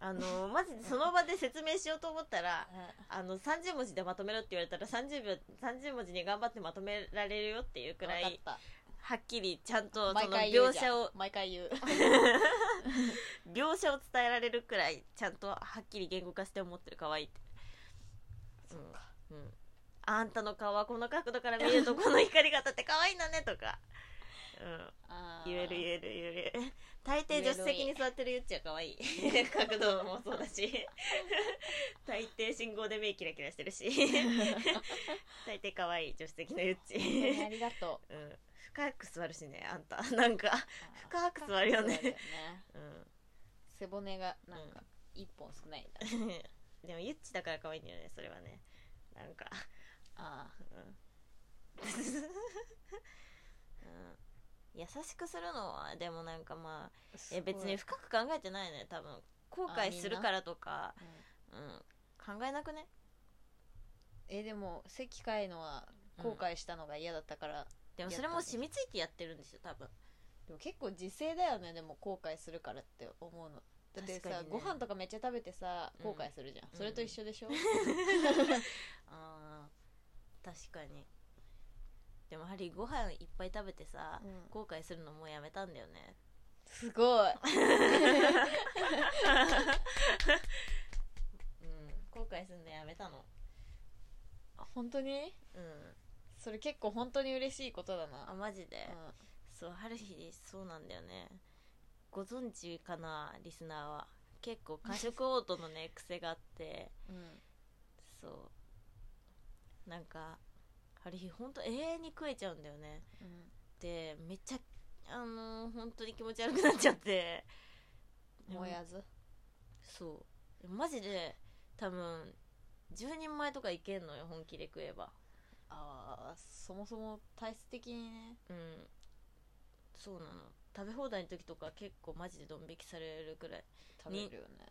あのマジでその場で説明しようと思ったらあの30文字でまとめろって言われたら30秒30文字に頑張ってまとめられるよっていうくら分いはっきりちゃんとたその描写を毎回言う。(laughs) (laughs) 描写を伝えられるくらいちゃんとはっきり言語化して思ってる可愛いって。そうん、うん、あんたの顔はこの角度から見ると (laughs) この光り方って可愛いんだねとか、うん、言える言える言える大抵助手席に座ってるゆっちは可愛い。(laughs) 角度もそうだし。(laughs) 大抵信号で目キラキラしてるし。(laughs) 大抵可愛い助手席のゆっち、ありがとう。うん、深く座るしねあんた。なんか深く座るよね。そうん。背骨がなんか一本少ないんだ。でもゆっちだから可愛いんだよねそれはね。なんか。あうん。うん優しくするのはでもなんかまああえ別に深く考えてないね多分後悔するからとかうん。考えなくね？えでも席変えのは後悔したのが嫌だったから、でもそれも染みついてやってるんですよ多分。でも結構自制だよねでも後悔するからって思うの。だってさ、ね。ご飯とかめっちゃ食べてさうん。後悔するじゃん、それと一緒でしょ、(laughs) あー確かにでもやはりご飯いっぱい食べてさ、うん。後悔するのもうやめたんだよね。すごい。うん。後悔するのやめたの。本当に？うん。それ結構本当に嬉しいことだな。あマジで、うそう春日そうなんだよね。ご存知かなリスナーは？結構過食オートのね癖があって。んうん。そう。なんか春日ほんと永遠に食えちゃうんだよね。うん。でめっちゃあのー本当に気持ち悪くなっちゃって。燃やず。そう。マジで多分10人前とかいけんのよ本気で食えば。ああそもそも体質的にね。うん。そうなの。食べ放題の時とか結構マジでドン引きされるくらい。食べるよね。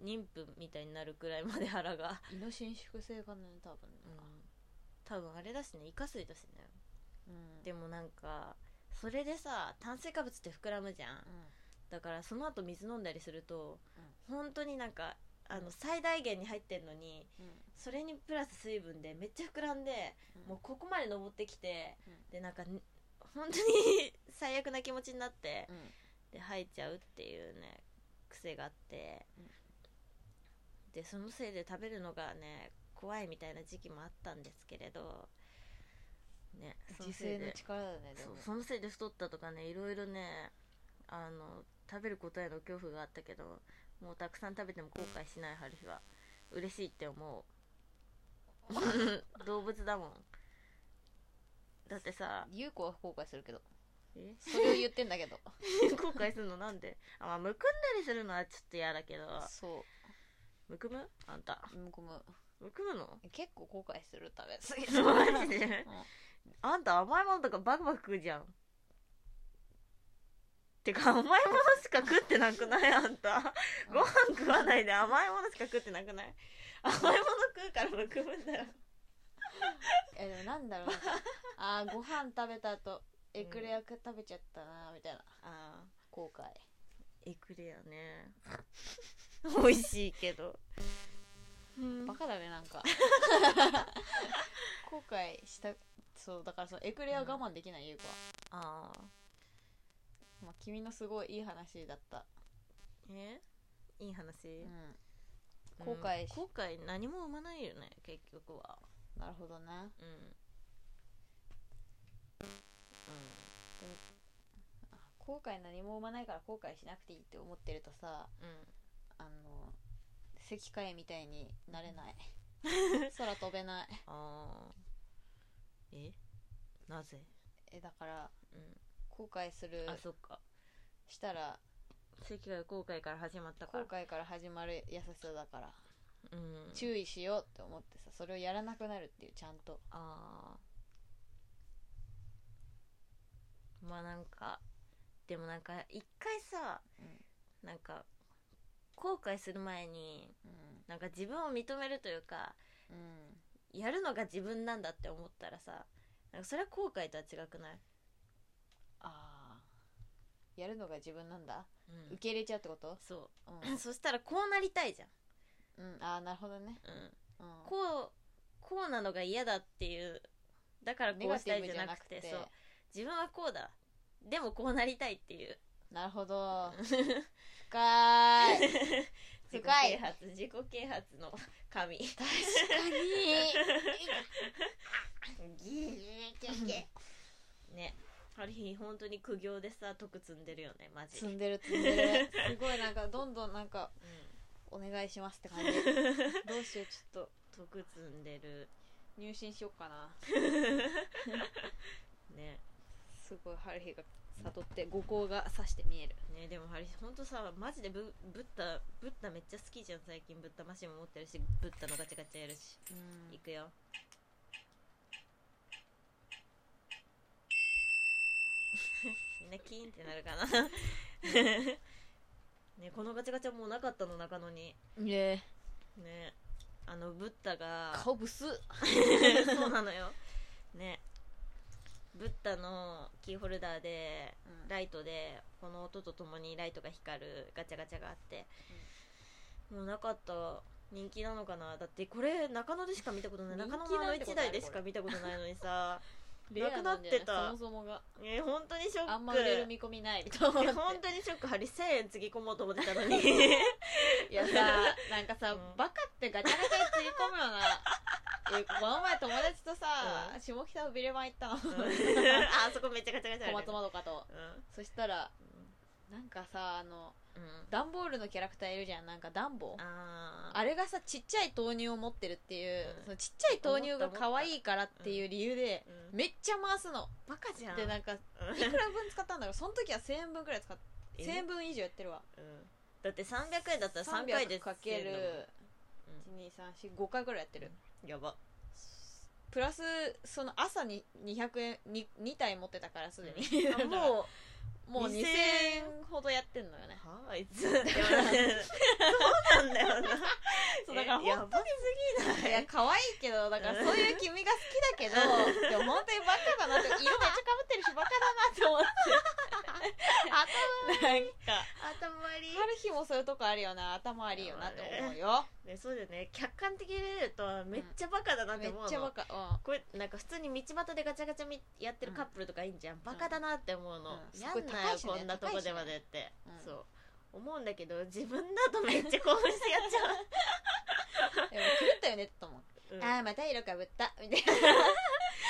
うん。妊婦みたいになるくらいまで腹が。(laughs) 胃の伸縮性がね多分ねうん多分あれだしねイカ水だしね。うん。でもなんかそれでさ炭水化物って膨らむじゃん。だからその後水飲んだりすると、本当になんかあの最大限に入ってんのにうん。それにプラス水分でめっちゃ膨らんで、うん。もうここまで登ってきて、うん。でなんかね本当に (laughs) 最悪な気持ちになって、うん。で吐いちゃうっていうね癖があって、うん。でそのせいで食べるのがね怖いみたいな時期もあったんですけれどねその自せいで。制の力だねでも。そのせいで太ったとかねいろいろねあの食べることへの恐怖があったけどもうたくさん食べても後悔しない春日は嬉しいって思う。(laughs) 動物だもん。だってさ優子は後悔するけど。え？それを言ってんだけど。(laughs) 後悔するのなんで？あ、まあ、むくんだりするのはちょっと嫌だけど。そむくむ？あんた。うむくむむくむの結構後悔する食べ過ぎマジで？あんた甘いものとかバクバク食うじゃん。てか甘いものしか食ってなくない？あんた。ご飯食わないで甘いものしか食ってなくない？甘いもの食うからむくむんだよ。えでもなんだろう。あーご飯食べた後エクレア食べちゃったなみたいな。ああ後悔。エクレアね。美味しいけどバカだねなんか。(laughs) 後悔したそうだからそのエクレア我慢できない優子は、ああまあ、君のすごいいい話だった。え？いい話、うん。うん。後悔し後悔何も生まないよね結局は。なるほどね。うん。後悔何も生まないから後悔しなくていいって思ってるとさうんうん。あの石灰みたいになれない。(laughs) 空飛べない。ああえ？なぜ？えだからうん。後悔する。あそっか。したら世界は後悔から始まったか後ら悔から始まる優しさだから。うん。注意しようって思ってさそれをやらなくなるっていうちゃんと。ああまあなんかでもなんか一回さ、なんか後悔する前にうん。なんか自分を認めるというかうん。やるのが自分なんだって思ったらさなんかそれは後悔とは違くない、ああやるのが自分なんだ？うん。受け入れちゃうってこと？そう。う (laughs) そしたらこうなりたいじゃん、ん、うん、ああなるほどね、うん、うん、こうこうなのが嫌だっていうだからこうしたいじゃなくて。そう。自分はこうだ。でもこうなりたいっていう。なるほど (laughs) 深い。(laughs) 自己啓発自己啓発の神。確かに。(laughs) ね。ある日本当に苦行でさ徳積んでるよねマジ積んでる積んでる。(laughs) すごいなんかどんどんなんかお願いしますって感じ。どうしようちょっとうん、徳積んでる。入信しよっかな。ね。すごい春日が悟って五光がさして見える。ねでもハリほんとさマジでブブッダブッダめっちゃ好きじゃん。最近ブッダマシンも持ってるしブッダのガチャガチャやるし。うん。いくよ。(laughs) みんなキーンってなるかな。(laughs) ねこのガチャガチャもうなかったの中野に。ねねあのブッダが顔ブス。(laughs) そうなのよ。ねブッダのキーホルダーでうん。ライトでこの音とともにライトが光るガチャガチャがあって、もうなかった人気なのかな。だってこれ中野でしか見たことない。人気中野のあの1なんてことある台でしか見たことないのにさ。(laughs) レアなくなってた。そもそもが。え本当にショック。あんま売れる見込みないと思って。え本当にショック。ハリ1000円つぎ込もうと思ってたのに。いやさなんかさ、うん。バカってガチャガチャにつぎ込むよな。えこの前友達とさ、うん。下北のビレバン行ったの。(laughs) あそこめっちゃガチャガチャある小松まどかと。うん。そしたらなんかさあのうん。ダンボールのキャラクターいるじゃん。なんかダンボあー。あれがさちっちゃい豆乳を持ってるっていう、うん。そのちっちゃい豆乳が可愛いからっていう理由で、うんめっちゃ回すの。バカじゃん。でなんかいうん。くら分使ったんだろう？その時は1000円分くらい使っえ？1000円分以上やってるわ。うん。だって300円だったら3回でかけるうん12345回くらいやってる。やば。プラスその朝に200円に2体持ってたからすでに、あもう (laughs) もう2000 2000円ほどやってんのよね。はああいつ。(laughs) そうなんだよな。そうだからえやば。すぎない？いや可愛いけどだからそういう君が好きだけどでも本当にバカだなって色めっちゃかぶってるしバカだなって思って。頭 (laughs) なんか。頭悪い。春日もそういうとこあるよな頭悪いよなって思うよ。ねそうだよね。客観的に見るとめっちゃバカだなってめっ思うの、ちゃバカ。うん。これなんか普通に道端でガチャガチャみやってるカップルとかいいんじゃん、バカだなって思うの、うん。やんなよ、高いしねこんなとこでまでって、うんそう。思うんだけど自分だとめっちゃ興奮してやっちゃ (laughs) でも狂ったよねって思うう、うん。ああまた色かぶった。みたいな。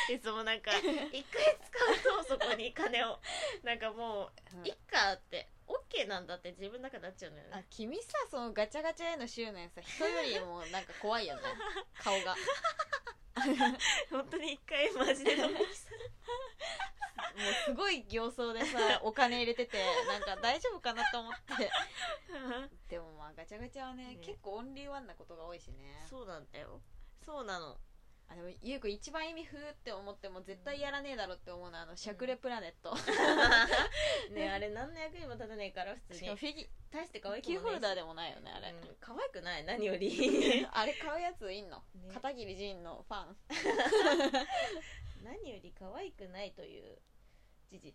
(laughs) いつもなんか一回使うとそこに金を。なんかもういっかってオッケーなんだって自分の中になっちゃうのよあね君さそのガチャガチャへの執念さ人よりもなんか怖いよね。(laughs) 顔が。本当に一回マジで (laughs) もうすごい形相でさお金入れててなんか大丈夫かなと思って。でもまあガチャガチャはねね。結構オンリーワンなことが多いしね。そうなんだよ。そうなのあでもゆうくん一番意味ふーって思っても絶対やらねえだろって思うのはあのしゃくれプラネット、(laughs) ねあれ何の役にも立たないから普通しかもにフィギ大して可愛くキーホルダーででもないよねあれ、うん、可愛くない？何より。(laughs) あれ買うやついんの、ね。片桐仁のファン。(laughs) 何より可愛くないという事実。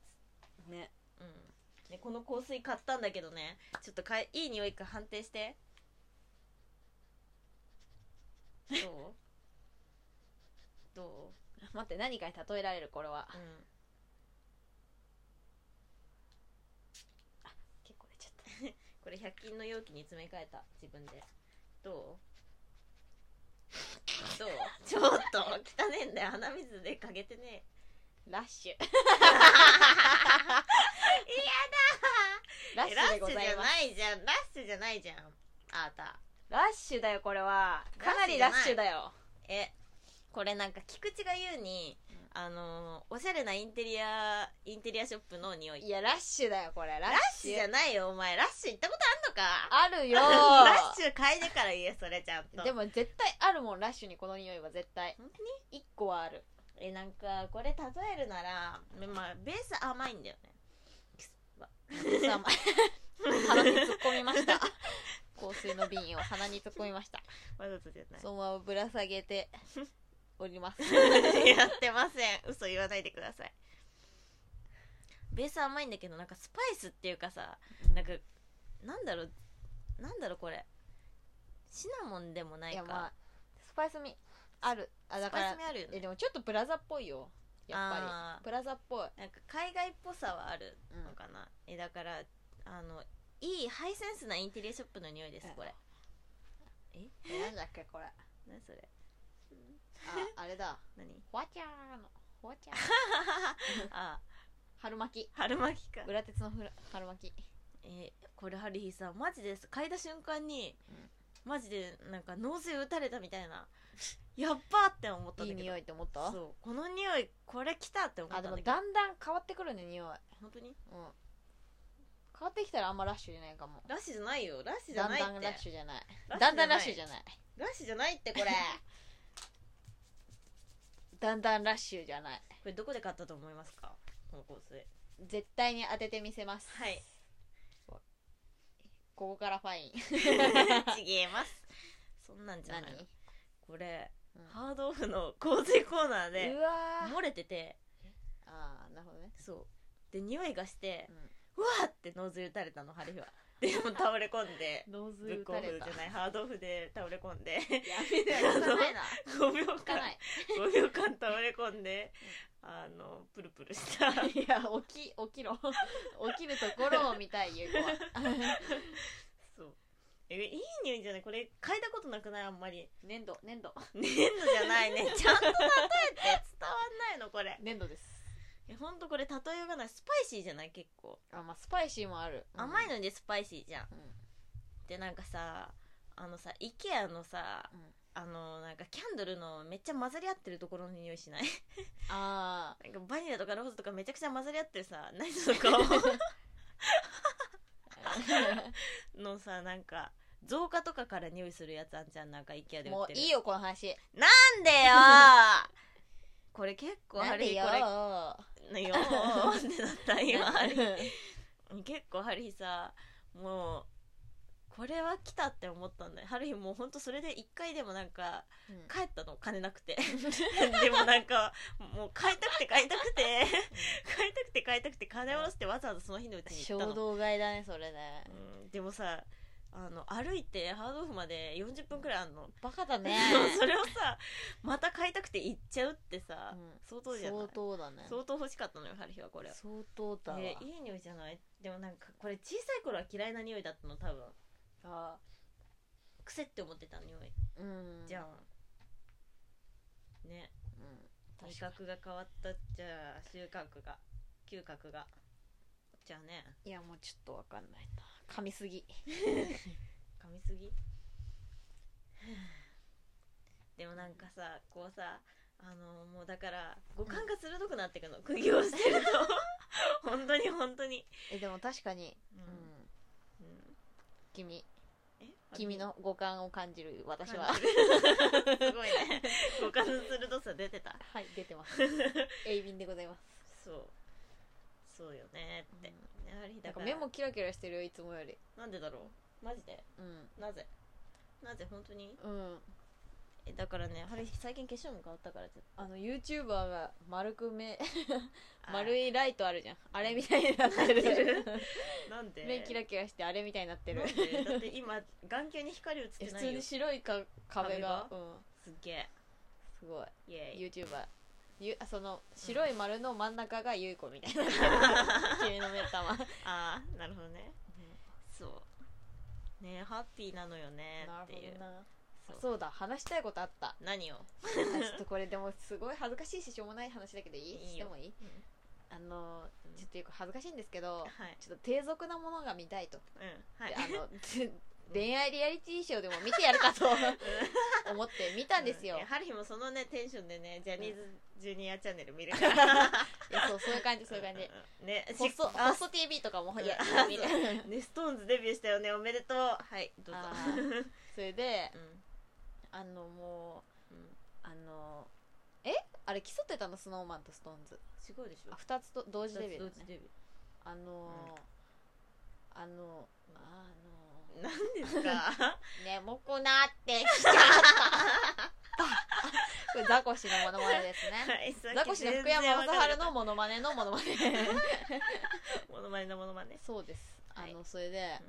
ね。うん。ね、この香水買ったんだけどね。ちょっとかいいい匂いか判定して。どう？どう？待って何かに例えられるこれは。うん。結構出ちゃった。(laughs) これ100均の容器に詰め替えた自分で。どう？どう？(laughs) ちょっと汚ねえんだよ。鼻水でかけてねラッシュ。えラッシュでございじゃないじゃん。ラッシュじゃないじゃん。あーた。ラッシュだよこれは。かなりラッシュだよ。えこれなんか菊池が言うに、あのーおしゃれなインテリアインテリアショップの匂い。いやラッシュだよこれ。ラッシュ。じゃないよお前。ラッシュ行ったことあんのか？あるよ。ラッシュ嗅いでから言えそれちゃんと。でも絶対あるもんラッシュにこの匂いは絶対。本1個はある。当にえなんかこれ例えるならまあベース甘いんだよね。さあ鼻に突っ込みました。(laughs) 香水の瓶を鼻に突っ込みました。わざとじゃない。そのままぶら下げております。(laughs) やってません。嘘言わないでください。ベース甘いんだけどなんかスパイスっていうかさなんかなんだろうなんだろうこれ。シナモンでもないか。まあスパイス味ある。あだスパイからス味あるよね。えでもちょっとプラザっぽいよ。やっぱありプラザっぽい。なんか海外っぽさはあるのかな、えだからあのいいハイセンスなインテリアショップの匂いですこれ。ええなんだっけこれ。あ (laughs) 何それあれだ。何？ほわちゃーの。ほわちゃー (laughs) あ春巻き。春巻きか。裏鉄のふら春巻き。えーこれハリーさマジです。嗅いだ瞬間に、うん。マジでなんか脳性打たれたみたいな。(laughs) やっばーって思ったんだけど。いい匂いって思った？そう。この匂いこれ来たって思っあでもたんだけど。だんだん変わってくるね匂い。本当に？うん。変わってきたらあんまラッシュじゃないかも。ラッシュじゃないよ。ラッシュじゃないって。だんだんラッシュじゃない。ラッシュじゃない。だんだんラッシュじゃない。ラッシュじゃないってこれ (laughs) だんだんラッシュじゃない。これどこで買ったと思いますか？この香水絶対に当ててみせます。はい。ここからファイン。(laughs) ちげえます。そんなんじゃない。何？これ、うん。ハードオフの香水コーナーでうわー。漏れてて。ああなるほどね。そう。で匂いがしてう、うわーってノーズ打たれたのハリーはでも倒れ込んでんノーズブックオフじゃないハードオフで倒れ込んで。やめてよ汚いな。5秒間汚い。5秒間倒れ込んであのプルプルした。いや起き起きろ。(laughs) 起きるところを見たいゆう子は。そう。えいい匂いじゃない？これ嗅いだことなくない？あんまり。粘土粘土。粘土じゃないね。ちゃんと例えて伝わんないのこれ。粘土ですえほんとこれ例えがないスパイシーじゃない？結構、あまあスパイシーもある、甘いののでスパイシーじゃん。うん。でなんかさあのさ IKEA のさうん。あのなんかキャンドルのめっちゃ混ざり合ってるところの匂いしない？あ (laughs) なんかバニラとかローズとかめちゃくちゃ混ざり合ってるさ何その顔あのさなんか造花とかから匂いするやつあんじゃん。なんか IKEA で売ってる。もういいよこの話。なんでよこれ結構ハリーこれねよーってなった今。ハリー結構ハリーさもうこれは来たって思ったんだよ。ハリーもうほんとそれで一回でもなんかうん。帰ったの。金なくて。(laughs) でもなんかもう買いたくて買いたくて。買いたくて買いたくて金下ろしてわざわざその日のうちに行ったの。衝動買いだねそれね。うん、でもさあの歩いてハードオフまで40分くらいあんの、バカだね。(laughs) それをさまた買いたくて行っちゃうってさ、うん。相当じゃない？相当だね。相当欲しかったのよハリーはこれ相当だわ。えいい匂いじゃない？でもなんかこれ小さい頃は嫌いな匂いだったの多分。あ。癖って思ってた匂い。うん。じゃん、ね。うん。味覚が変わったじゃあ収穫が嗅覚がじゃあね。いやもうちょっとわかんないな。噛みすぎ。噛みすぎ？でもなんかさこうさあのもうだから五感が鋭くなってくの。釘をしてると本当に本当に、えでも確かに。ううん。んうん。君。え？君の五感を感じる私は。すごいね。五感の鋭さ出てた。はい出てます。(laughs) 鋭敏でございます。そうそうよねって、やはりなだから。目もキラキラしてるよいつもより。なんでだろう？マジで？うん。なぜ？なぜ本当に？うん。えだからねハリー最近化粧も変わったからちょっとあの YouTuber が丸く目。あ丸いライトあるじゃん。あれみたいになってる。(laughs) なんで？目キラキラしてあれみたいになってる。なんで？だって今眼球に光映ってないよ。え普通に白いか壁が。壁うん。すっげえ。すごい。イエーイ。YouTuber ゆあその白い丸の真ん中がゆい子みたいな。君の目玉。ああなるほどね。そう。ねハッピーなのよねなっていう。そう。だ話したいことあった。何を？あちょっとこれでもすごい恥ずかしいししょうもない話だけどいい？いいよ。してもいい、うん。あのうん。ちょっというか恥ずかしいんですけど、はい。ちょっと低俗なものが見たいと、うん。はい。であのつ (laughs) 恋愛リアリティショーでも見てやるかと思って見たんですよ、うハリーもそのねテンションでねジャニーズジュニアチャンネル見るから。(laughs) いやそうそういう感じそういう感じ。うん。ねホストあホスト TV とかもいやあ見る。(laughs) ねストーンズデビューしたよねおめでとう。はいどうぞ。(laughs) それでうん。あのもううん。あのえ？あれ競ってたのスノーマンとストーンズ。すごいでしょ。あ2つと同時デビュー同時デビあのーあのあュー何ですか？の (laughs) 眠くなってきちゃった。(laughs) (laughs) これザコシのモノマネですね。はいさっきザコシの福山雅治のモノマネ。のモノマネ。モノマネのモノマネ。そうです。あはい。のそれで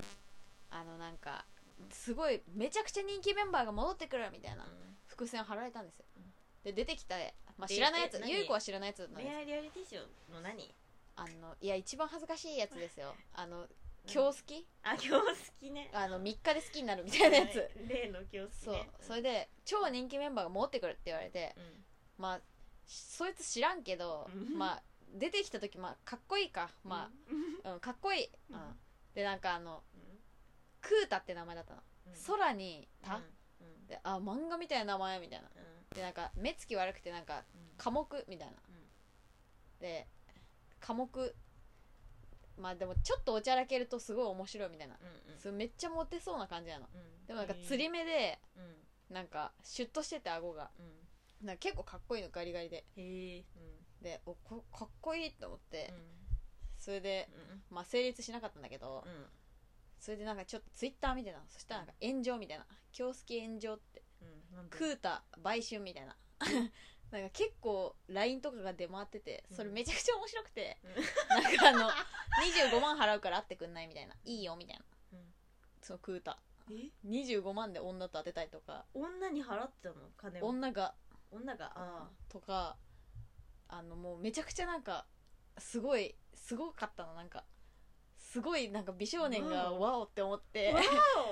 あのなんかすごいめちゃくちゃ人気メンバーが戻ってくるみたいな伏線を張られたんですよ。うん。で出てきた、まあ、で知らないやつえ何？ゆい子は知らないやつなんです恋愛リアリティショーの何？あのいや一番恥ずかしいやつですよ。あの今日好き？あ今日好きね。あの3日で好きになるみたいなやつ。例の今日好きそう。ねそれで超人気メンバーが戻ってくるって言われてうん。まあそいつ知らんけどうん。まあ出てきた時まあかっこいいか。まあ、うん、かっこいい、うん。うん。でなんかあのクータって名前だったの。うん。空にた、うん。うん。であ漫画みたいな名前みたいな。でなんか目つき悪くてなんかうん。科目みたいな、で科目まあでもちょっとおちゃらけるとすごい面白いみたいな、うんうん。それめっちゃモテそうな感じな。のうん。でもなんか釣り目でうん。なんかシュッとしてて顎がうんなんか結構かっこいいのガリガリで。でおこかっこいいと思って、うん。それでまあ成立しなかったんだけど、うん。それでなんかちょっとツイッター見てたの。そしたらなんか炎上みたいな。今日好き炎上って。クータ売春みたいな (laughs) なんか結構 LINE とかが出回っててそれめちゃくちゃ面白くて、なんかあの25万払うから会ってくんないみたいないいよみたいな。うん。そのクータえ？25万で女と当てたいとか。女に払ってたの？金を？女が。女が？あとかあのもうめちゃくちゃなんかすごいすごかったの。なんかすごいなんか美少年がわお。ワオって思って。あわ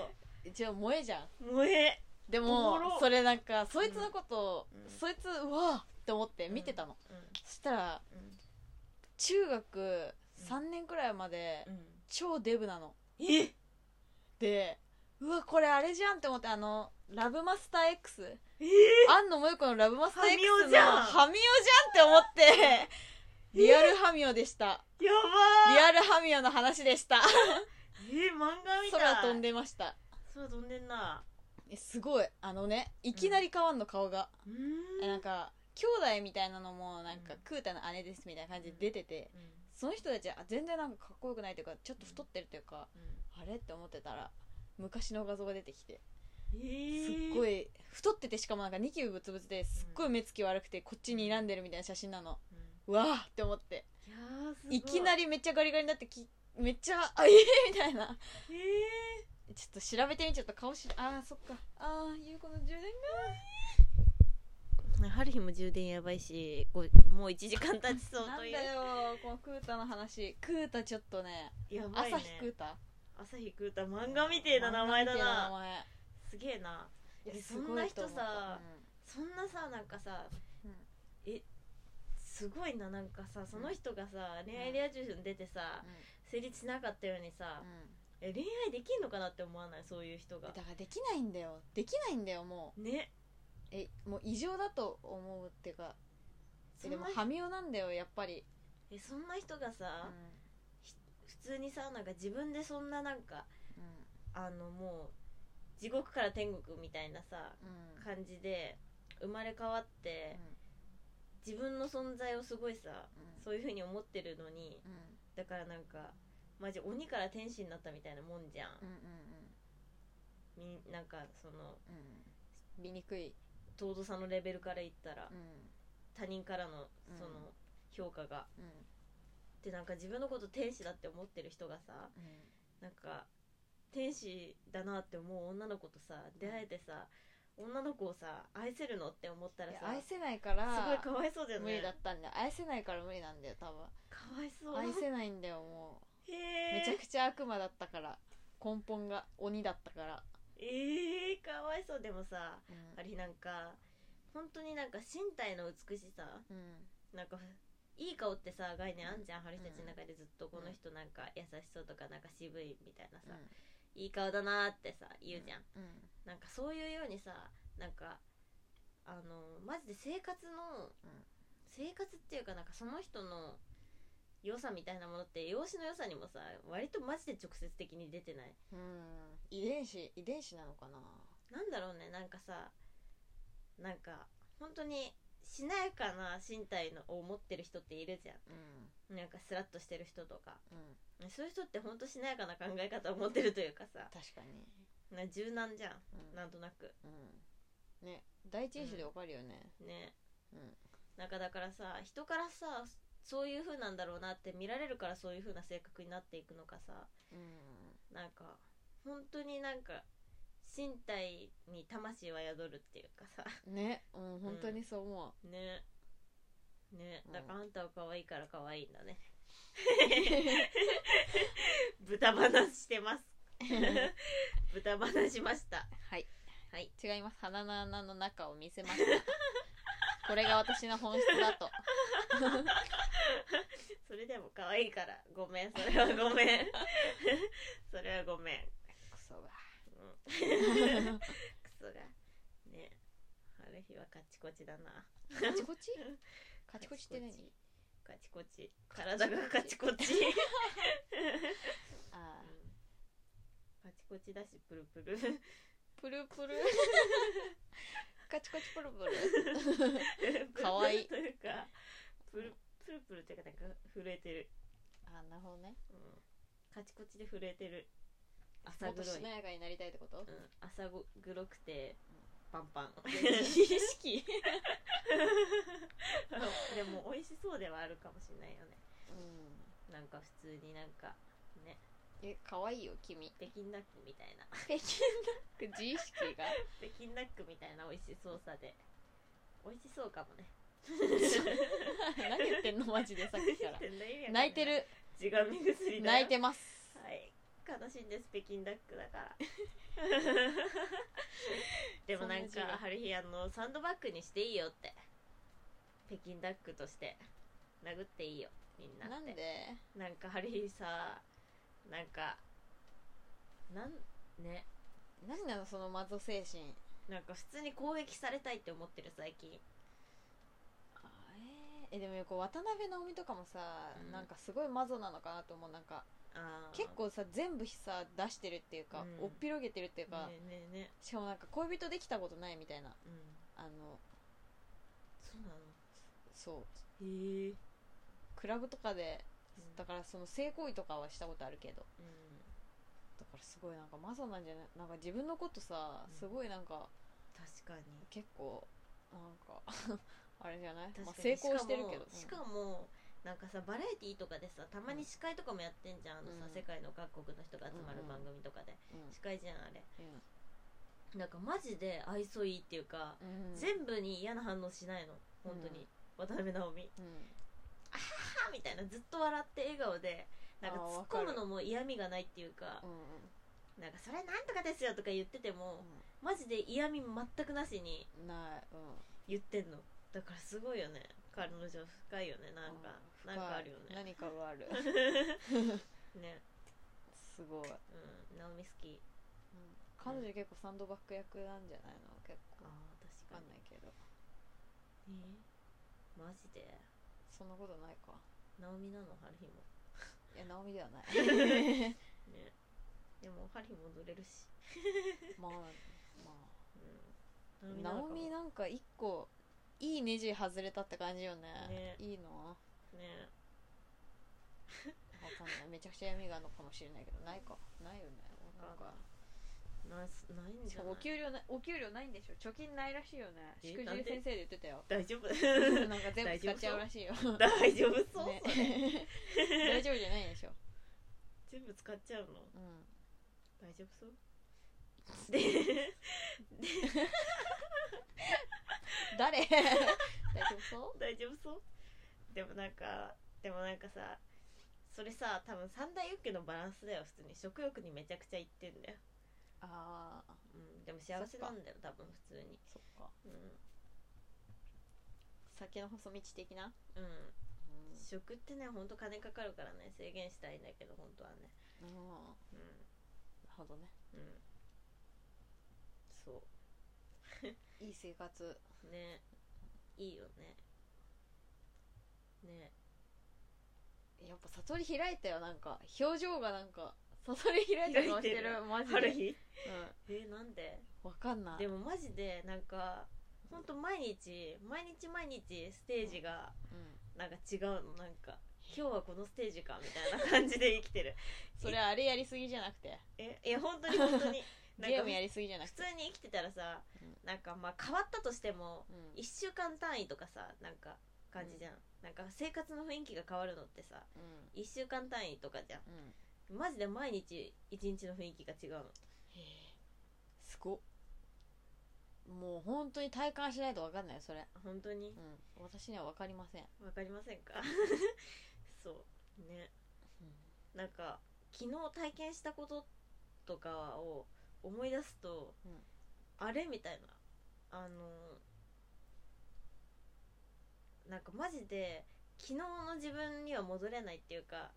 (laughs) 一応萌えじゃん。お萌えでおもそれなんかそいつのことを、うん。そいつうわーって思って見てたの、そしたらうん。中学3年くらいまでうん。超デブなの。え？でうわこれあれじゃんって思ってあのラブマスター X え？庵野萌子のラブマスター X ハミオのじゃん。ハミオじゃんって思って (laughs) リアルハミオでした。やリばアルハミオの話でした。ーえ漫画みたい。空飛んでました。空飛んでんなえすごい。あのねいきなり変わんの顔が、えなんか兄弟みたいなのもなんか、うん。クータの姉ですみたいな感じで出てて、うん。その人たちは全然なんかかっこよくないというかちょっと太ってるというか、うん。あれって思ってたら昔の画像が出てきてえー。すっごい太っててしかもなんかニキビブツブツですっごい目つき悪くてこっちに睨んでるみたいな写真なの。うわーって思って。いきなりめっちゃガリガリになってきめっちゃあええみたいな。えちょっと調べてみちゃった顔しあーそっか。あーゆうこの充電が。ーハリヒも充電やばいしこうもう1時間経ちそうなんだというよこのクータの話。クータちょっとねやばいね。朝日クータ。朝日クータ漫画みてえな名前だ漫画みてえな名な前。すげえな。いやそんな人と思ったさそんなさなんかさ、うん。えすごいななんかさその人がさ、恋愛リア充に出てさ、成立しなかったようにさ、うんうんえ恋愛できんのかなって思わない？そういう人が。だからできないんだよ。できないんだよもね。うえもう異常だと思うっていうかえでもハミオなんだよやっぱり、えそんな人がうさ、ん普通にさなんか自分でそんななんかうあのもう地獄から天国みたいなさんうん。感じで生まれ変わって、自分の存在をすごいさうん。そういう風に思ってるのにうん。だからなんかマジ鬼から天使になったみたいなもんじゃん、うんうんみなんかそのうん。うん醜い。尊さのレベルから言ったら、うん。他人からのうん。その評価が、うん。でなんか自分のこと天使だって思ってる人がさなんか天使だなって思う女の子とさ出会えてさ女の子をさ愛せるのって思ったらさいや愛せないからすごいかわいそうだよね。無理だったんだよ。愛せないから無理なんだよ多分。かわいそう。愛せないんだよもうめちゃくちゃ悪魔だったから。根本が鬼だったから。えー、かわいそう。でもさうん。あれなんか本当になんか身体の美しさ。うん。なんかいい顔ってさ概念あんじゃん、春日たちの中でずっとこの人なんか優しそうとかなんか渋いみたいなさ、いい顔だなーってさ言うじゃん、うん。なんかそういうようにさなんかあのマジで生活の、うん。生活っていうかなんかその人の良さみたいなものって容姿の良さにもさ割とマジで直接的に出てない？うん。遺伝子遺伝子なのかな？なんだろうね。なんかさなんか本当にしなやかな身体のを持ってる人っているじゃうん。んなんかスラッとしてる人とか。うん。そういう人って本当しなやかな考え方を持ってるというかさ。確かに。な柔軟じゃん。うん。なんとなく。うん。ね。第一印象でわかるよね。ね。うん。なんかだからさ人からさそういう風なんだろうなって見られるからそういう風な性格になっていくのかさ。うん。なんか本当になんか身体に魂は宿るっていうかさ。ね。うん本当にそう思う。ね。ね。うんだからあんたは可愛いから可愛いんだね。(laughs) 豚話してます。(laughs) 豚話しました。はい。はい。違います。鼻の穴の中を見せましたこれが私の本質だと。(laughs) それでも可愛いから。ごめん。それはごめん。(laughs) それはごめん。クソが。うん。(laughs) クソが。ね。ある日はカチコチだな。カチコチ？カチコチって何？カチコチ。体がカチコチ。あカチコチだしプルプル。ープルプルカチコチプルプルかわい。いというかプルプルプルっていうかなんか震えてる、あなるほどね。うん、カチコチで震えてる。も朝黒い。っとしなやかになりたいってこと？うん、朝黒くてパンパン。自 (laughs) 意識。(laughs) でも美味しそうではあるかもしれないよね。うん。なんか普通になんかねえ可愛いよ君。北京ダックみたいな。北京ダック自意識が？(laughs) 北京ダックみたいな美味しそうさで。美味しそうかもね。何言ってんのマジでさっきから。泣泣いてる。地髪薬だ泣いてます。はい。悲しいんです北京ダックだから。(laughs) でもなんか春日あのサンドバッグにしていいよって。北京ダックとして。殴っていいよみんなって。なんで？なんか春日さなんかなんね。何なのそのマゾ精神。なんか普通に攻撃されたいって思ってる最近。あえー。えでもこう渡辺直美とかもさ、うん。なんかすごいマゾなのかなと思う。なんか結構さ全部さ出してるっていうか、うん。おっぴろげてるっていうか、ねえねえねしかもなんか恋人できたことないみたいな。えうん。あのそうなの？そう。へえ。クラブとかでうんだからその性行為とかはしたことあるけど。うん。だからすごいなんかマゾなんじゃない？なんか自分のことさうん。すごいなんか確かに。結構なんか (laughs) あれじゃない、まあ、確かに。成功してるけど。しかもしかもなんかさバラエティーとかでさたまに司会とかもやってんじゃん、あのさうん。世界の各国の人が集まる番組とかで、うん。司会じゃんあれ。うん。なんかマジで愛想いいっていうか、うん。全部に嫌な反応しないの。本当に、うん。渡辺直美。うんはぁみたいなずっと笑って笑顔でなんか突っ込むのも嫌味がないっていうかうんうん。なんかそれなんとかですよとか言ってても、マジで嫌味全くなしに言ってんの。だからすごいよね。彼女深いよね。なんか、うん。なんかあるよね。何かがある。(laughs) ね。すごい、うん。うん直美好き。彼女結構サンドバッグ役なんじゃないの？結構。ああ確わかに。かんないけど。えマジで？そんなことないか。直美なの？春日も。いや直美ではない。(laughs) ね。でも春日も踊れるし。(laughs) まあまうん。あ直美なんか一個いいネジ外れたって感じよね。ね。いいの？ね。わかんない。めちゃくちゃ闇があるのかもしれないけどないか。ないよね。なんかないないんしかもじゃない？お給料なお給料ないんでしょ？貯金ないらしいよね。えしくじなんでり先生で言ってたよ。大丈夫なんか全部使っちゃうらしいよ。(laughs) 大丈夫？そう、ね。それ。(laughs) 大丈夫じゃないでしょ？全部使っちゃうの？うん。大丈夫そう？で (laughs) 誰？大丈夫そう？大丈夫そう？でもなんかでもなんかさそれさ多分三大欲求のバランスだよ普通に。食欲にめちゃくちゃいってんだよ、ああうん、でも幸せなんだよ多分普通に。そっか。う酒の細道的な、ん、うん、食ってねほんと金かかるからね制限したいんだけど本当はね。うん、なるうほどね。んうん。そ (laughs) いい生活。うね。いいよね。ね。やっぱ悟り開いたよなんか。表情がなんか悟り開いた顔してるマジで。春日？うえなんで？んわかんない。でもマジでなんかほんと毎日毎日毎日ステージがうん。なんか違うの。なんか今日はこのステージかみたいな感じで生きてる。(laughs) それあれやりすぎじゃなくて。えいや本当に本当に。(laughs) ゲームやりすぎじゃなくて。普通に生きてたらさ、うん。なんかまあ変わったとしてもうん。1週間単位とかさなんか感じじゃん、なんか生活の雰囲気が変わるのってさうん。1週間単位とかじゃうんんマジで毎日1日の雰囲気が違うの。へえ。すごっ。もう本当に体感しないと分かんないよそれ。本当に？うん。私には分かりません、わかりませんか？(laughs) そう。ね。なんか昨日体験したこととかを思い出すと、うん。あれみたいな。あのなんかマジで昨日の自分には戻れないっていうか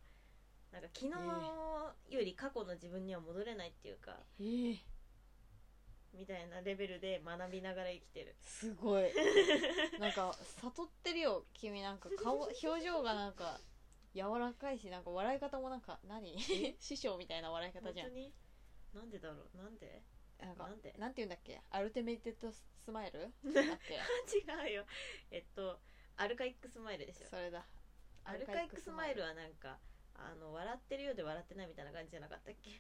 なんか昨日より過去の自分には戻れないっていうか、ええ。みたいなレベルで学びながら生きてる。すごい。(laughs) なんか悟ってるよ。君なんか顔表情がなんか柔らかいしなんか笑い方もなんか何？(laughs) 師匠みたいな笑い方じゃん。本当に？なんでだろう？なんで？なんかなんで？なんて言うんだっけ？ ultimated smile？(laughs) 違うよ。えっとアルカイックスマイルでしょ。それだ。アルカイックスマイルはなんかあの笑ってるようで笑ってないみたいな感じじゃなかったっけ？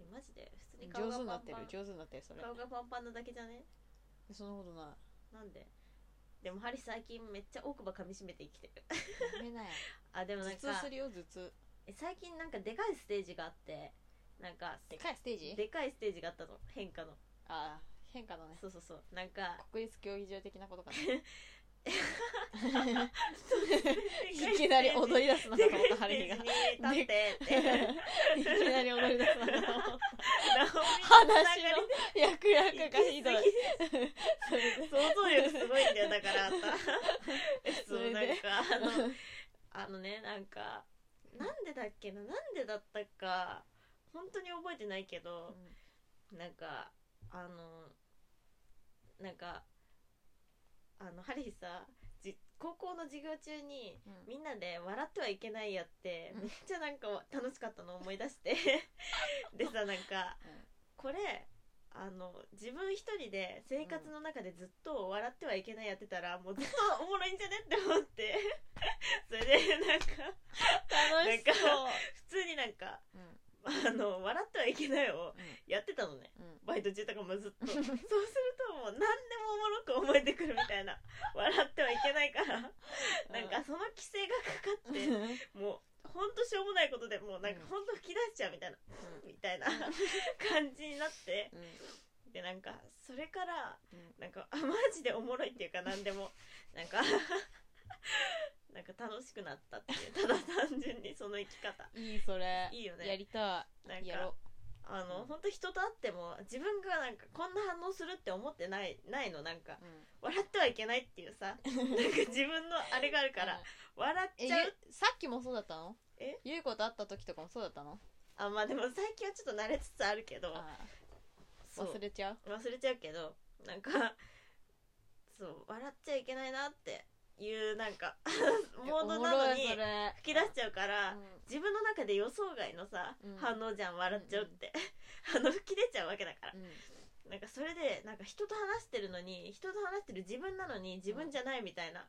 えマジで？普通に顔上が手になってるパンパン。上手になってるそれ。顔がパンパンなだけじゃね？そんなことない。なんで？でもハリ最近めっちゃ奥歯噛みしめて生きてる。やめなよ。(laughs) あでもなんか頭痛するよ頭痛。え最近なんかでかいステージがあってなんかでかいステージ？でかいステージがあったの。変化の。ああ変化のね。そうそうそう。なんか国立競技場的なことかな (laughs) いきなり踊り出すのかと思ったハリーが立ってっていきなり踊り出すのかと思った話の役役がひどい想像力すごいんだよだからあんたそれでそうなんかあのあのねなんかなんでだっけななんでだったか本当に覚えてないけど、なんかあのなんかあのハリーさじ高校の授業中にうん。みんなで「笑ってはいけないや」ってうん。めっちゃなんか楽しかったのを思い出して。(laughs) でさなんかこれあの自分一人で生活の中でずっと笑ってはいけないやってたらもうずっとおもろいんじゃねって思って。(laughs) それでなんか楽しそう。普通になんかうんあの笑ってはいけないをやってたのね。うん。バイト中とかもずっと。そうするともう何でもおもろく思えてくるみたいな。笑ってはいけないから。なんかその規制がかかってもうほんとしょうもないことでもうなんかうん。ほんと吹き出しちゃうみたいな。みたいな。感じになって。うん。でなんかそれからうん。なんかあマジでおもろいっていうか何でも。なんかなんか楽しくなったっていうただ単純にその生き方。(laughs) いいそれ。いいよね。やりたなんかいやろあの、うん。本当人と会っても自分がなんかこんな反応するって思ってないないの。なんかうん。笑ってはいけないっていうさ。(laughs) なんか自分のあれがあるから笑っえちゃう。ゆさっきもそうだったの？え？ゆい子と会った時とかもそうだったの？あまあでも最近はちょっと慣れつつあるけどあ。そう。忘れちゃう？忘れちゃうけどなんかそう笑っちゃいけないなっていうなんか (laughs) モードなのに吹き出しちゃうから、うん。自分の中で予想外のさ、うん。反応じゃん笑っちゃうって、あの (laughs) 吹き出ちゃうわけだから。うん。なんかそれでなんか人と話してるのに人と話してる自分なのに自分じゃないみたいな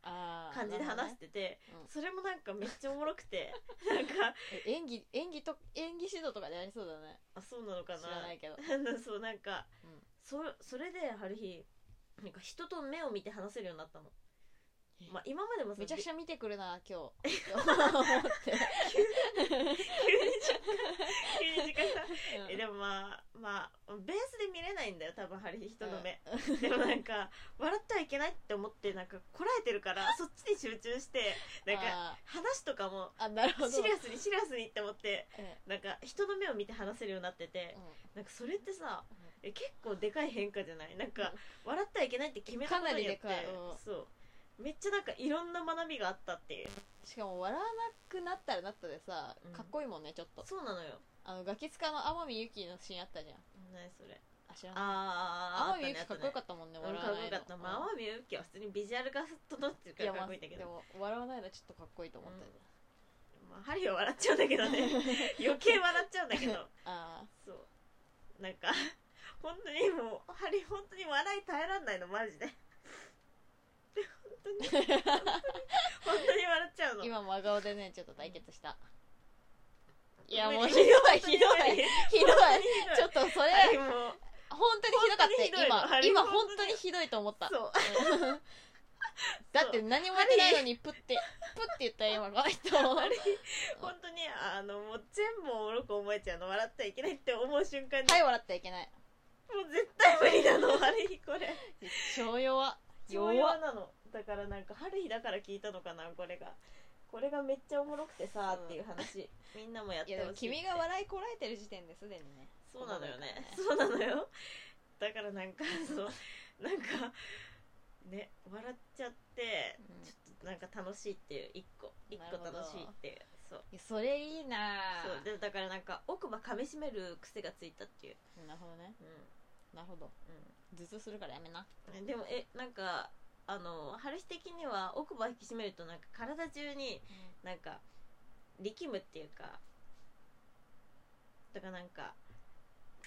感じで話してて、うん。それもなんかめっちゃおもろくて (laughs) なんかえ演技演技と演技指導とかでやりそうだね。あそうなのか知ならないけど。そうなんか、うん。そそれである日なんか人と目を見て話せるようになったの。えまあ今までもさめちゃくちゃ見てくるな今日。(laughs) 急に思って。急に時間がうん。えでもまあまあベースで見れないんだよ多分ハリー人の目、でもなんか笑ってはいけないって思ってなんかこらえてるから (laughs) そっちに集中してなんかあ話とかもシリアスにシリアスにって思ってうん。なんか人の目を見て話せるようになっててなんかそれってさえ結構でかい変化じゃない？なんか笑ってはいけないって決めたことによってかなりでかい。うん。そうめっちゃなんかいろんな学びがあったっていう。しかも笑わなくなったらなったでさうん。かっこいいもんねちょっと。そうなのよ。あのガキ使の天海祐希のシーンあったじゃん。何それ。あ知らないあー天海祐希かっこよかっったもんね笑わないの。かっこよかった。まあ天海祐希は普通にビジュアルが整ってるからかっこいいんだけどでも笑わないのちょっとかっこいいと思ったよまあハリーは笑っちゃうんだけどね。(laughs) 余計笑っちゃうんだけど。(laughs) あそう。なんか本当にもうハリー本当に笑い耐えらんないのマジで。本当に？(laughs) 本当に笑っちゃうの？あ今真顔でねちょっと対決した。いやもうひどいひどい。ひどい。ちょっとそれ本当にひどかった今。今本当にひどいと思った。そう。だって何もやってないのにプってプって言ったよ今この人。本当にあのもう全部おもろく思えちゃうの。笑ってはいけないって思う瞬間に、はい笑ってはいけない。もう絶対無理なのハリーこれ。超弱。弱なのだからなんかハリーだから聞いたのかなこれが。これがめっちゃおもろくてさ、うん。っていう話。みんなもやっいやでもて。ほしい君が笑いこらえてる時点ですでにね。そうなのよね。そうなのよ。だからなんかそう。なんかね笑っちゃって、うん。ちょっとなんか楽しいっていう。一個一個楽しいっていう。そう。いやそれいいな。そう。でだからなんか奥歯噛みしめる癖がついたっていう、なるほどね。うなるほど。頭痛するからやめな。んうん、でもえなんかあの春日的には奥歯引き締めるとなんか体中になんか力むっていうかだからなんか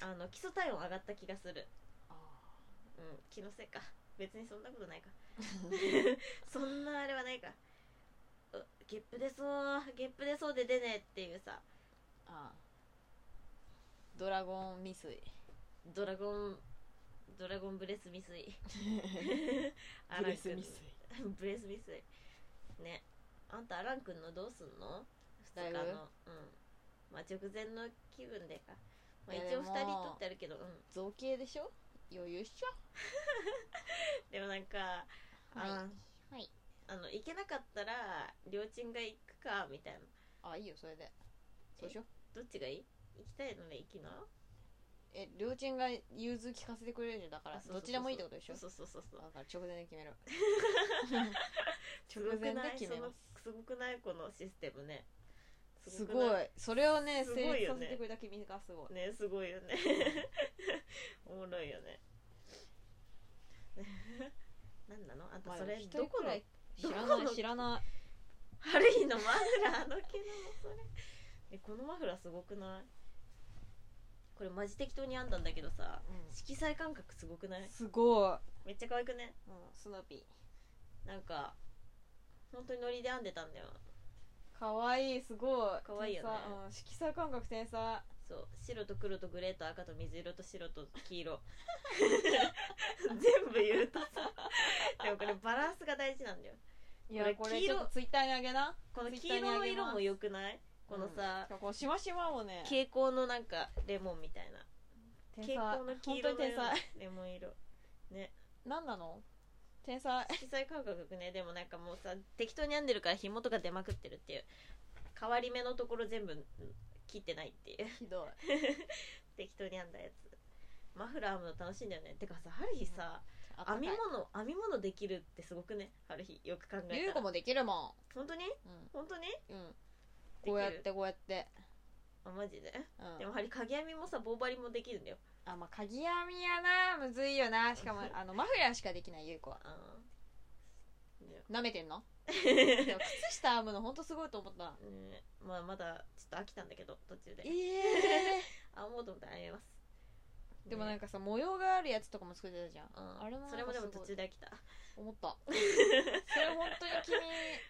あの基礎体温上がった気がする。あうん気のせいか。別にそんなことないか。(laughs) そんなあれはないか。うゲップ出そうゲップ出そうで出ねえっていうさ。あドラゴン未遂。ドラゴンドラゴンブレス未遂。ア (laughs) ブレス未遂。(laughs) ブレス未遂。ね。あんたアラン君のどうすんの？2日の。うん。まあ直前の気分でか、まあ、一応2でも人撮ってあるけどうん。造形でしょ？余裕っしょ？(laughs) でもなんかあはい。はい。あの行けなかったら両親が行くかみたいな。あいいよそれで。そうしよう。どっちがいい？行きたいのね行きなえ両親が融通聞かせてくれるじゃんだからあそうそうそうどっちでもいいってことでしょ？そうそうそうそうだから直前で決める (laughs) 直前で決めます。すごくないこのシステムね。すごい。それをねす成立させてくれた君がすごい。ねすごいよね。(laughs) おもろいよね。(laughs) 何なの？あんたまあそれどこの知らない知らない。ハリーの？マフラーの毛のそれ。えこのマフラーすごくない？これマジ適当に編んだんだけどさ、うん。色彩感覚すごくない？すごい。めっちゃ可愛くね？うんスヌーピなんか本当にノリで編んでたんだよ。ーかわいいすごい。かわいいよね。天才。うん色彩感覚天才。そう。白と黒とグレーと赤と水色と白と黄色。(laughs) 全部言うとさ。でもこれバランスが大事なんだよ。いやこれこれ黄色ちょっとツイッターにあげな。この黄色の色も良くない？このさ、うんこのしましまもね。蛍光のなんかレモンみたいな。蛍光の黄色のレモン色。ね。何なの？天才。色彩感覚ね。でもなんかもうさ適当に編んでるから紐とか出まくってるっていう。変わり目のところ全部切ってないっていう。ひどい。(laughs) 適当に編んだやつ。マフラー編むの楽しいんだよね。てかさ春日さ、編みあ物編み物できるってすごくね？春日よく考えたら。ゆうこもできるも本当に？ん。本当に？うん、こうやってこうやって。あマジで？うん。でも針鍵編みもさ棒針もできるんだよ。あまあ鍵編みやな。むずいよな。しかも (laughs) あのマフラーしかできないゆうこはなめてんの？(laughs) でも靴下編むのほんとすごいと思った。ね。まあまだちょっと飽きたんだけど途中で。ええあ思うと思ったら編めますでもなんか、かさ模様があるやつとかも作ってたじゃん。うん。あれもそれもでも途中で飽きた。思った。(laughs) それ本当に君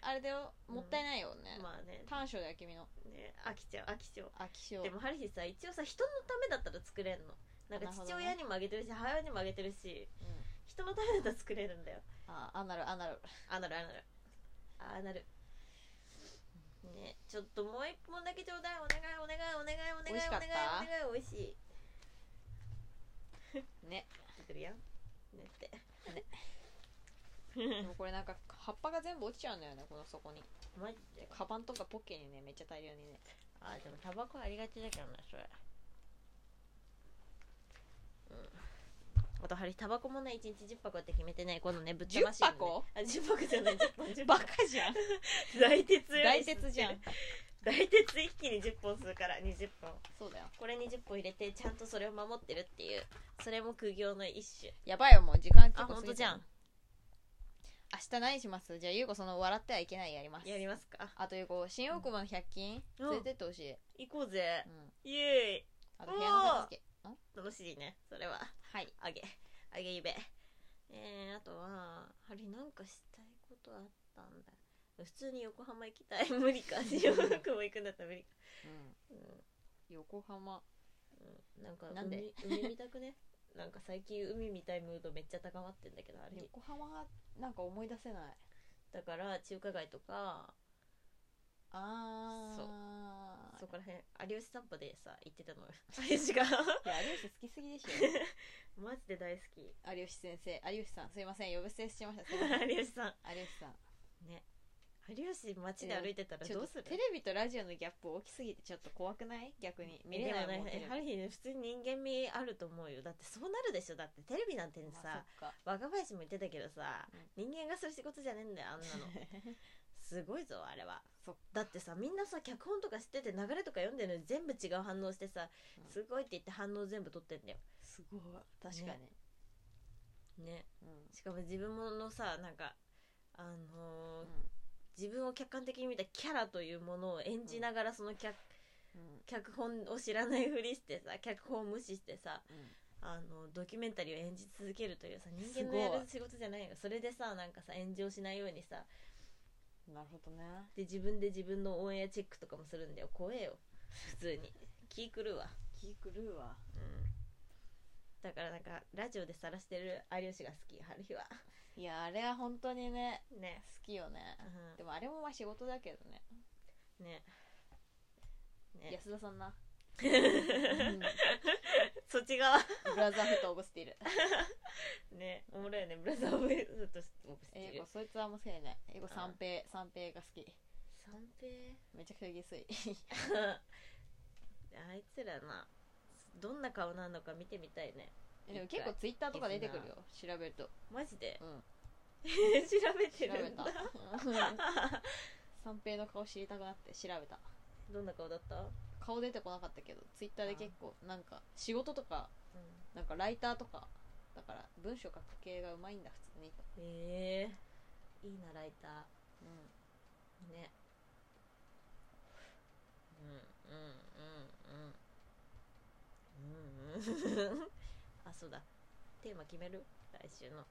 あれだよ。もったいないよね、まあね。短所だよ君の。ね飽きちゃう飽きちゃう。飽き性。でもハリヒさ一応さ人のためだったら作れんの。なんか父親にもあげてるし母親にもあげてるしうん。人のためだったら作れるんだよ。ああなるあなる。あなるあなる。あなる。ねちょっともう一本だけちょうだい。お願いお願いお願いお願いお願いお願いお願い美味しい (laughs) ね。出てるやんねって。でもこれなんか葉っぱが全部落ちちゃうんだよねこの底に。マジで？カバンとかポッケにねめっちゃ大量にね。あでもタバコありがちだけどなそれ。うんあとハリタバコもね1日10箱って決めてねこのねぶっ飛ばしね。10箱？あ10箱じゃない10本10バ本カじゃん。(laughs) 大鉄。大鉄じゃん。大鉄一気に10本するから20本。そうだよ。これに10本入れてちゃんとそれを守ってるっていう。それも苦行の一種。やばいよもう時間結あ構過ぎてる。本当じゃん。明日何します？じゃあゆうこその笑ってはいけないやります。やりますか。あとゆうこ新大久保の100均？うん。連れてってほしい、行こうぜ。うん、イエーイ。あと部屋の片付け。ん楽しいねそれは。はい。あげあげゆべ。えー、あとはハリなんかしたいことあったんだ。普通に横浜行きたい。無理か。新大久保行くんだったら無理か。うん。うん。横浜。うん。なんかなんで？海海見たくね。(laughs) なんか最近海見たいムードめっちゃ高まってんだけどあれ。横浜がなんか思い出せないだから中華街とかあー。そこら辺有吉散歩でさ行ってたのよ。有吉がいや有吉好きすぎでし (laughs) マジで大好き。ょ有吉先生有吉さんすいません呼び捨てしました。すいません。有吉さん。有吉さん。ね。有吉街で歩いてたらどうする？とテレビとラジオのギャップ大きすぎてちょっと怖くない？逆に。見れないもんねハリーね普通に人間味あると思うよ。だってそうなるでしょ。だってテレビなんてさ、若林も言ってたけどさ、人間がする仕事じゃねえんだよあんなの (laughs) すごいぞあれは。そっだってさみんなさ脚本とか知ってて流れとか読んでるのに全部違う反応してさ、うん。すごいって言って反応全部取ってんだよ。すごい。確かに、ね。うん。しかも自分ものさなんかあのーうん。自分を客観的に見たキャラというものを演じながらその脚,、うん。脚本を知らないふりしてさ脚本を無視してさうん。あのドキュメンタリーを演じ続けるというさ人間のやる仕事じゃないよ。それでさなんかさ炎上しないようにさなるほどね。で自分で自分のオンエアチェックとかもするんだよ。怖えよ。普通に。気狂うわ。気狂うわ。うん。だからなんかラジオで晒してる有吉が好き。春日は。いやあれは本当にねね。好きよね。うん。でもあれもまあ仕事だけどね。ね。ね。安田さんなそっち側。ブラザーフットオブスティルねおもろいよね。ブラザーオブヘッドとして僕知ってる英語そいつはもうせいね。英語三平三平が好き。三平？めちゃくちゃ下水 (laughs) あいつらなどんな顔なのか見てみたいね。でも結構ツイッターとか出てくるよ。調べると。マジで？うん。(laughs) 調べてるんだ。た。(laughs) 三平の顔知りたくなって調べた。どんな顔だった？顔出てこなかったけどツイッターで結構なんか仕事とかなんかライターとかだから文章書く系がうまいんだ普通に。とえ。えいいなライタうん。ーね。うんうんうんうん。うんうん。(laughs) あそうだ。テーマ決める？来週の。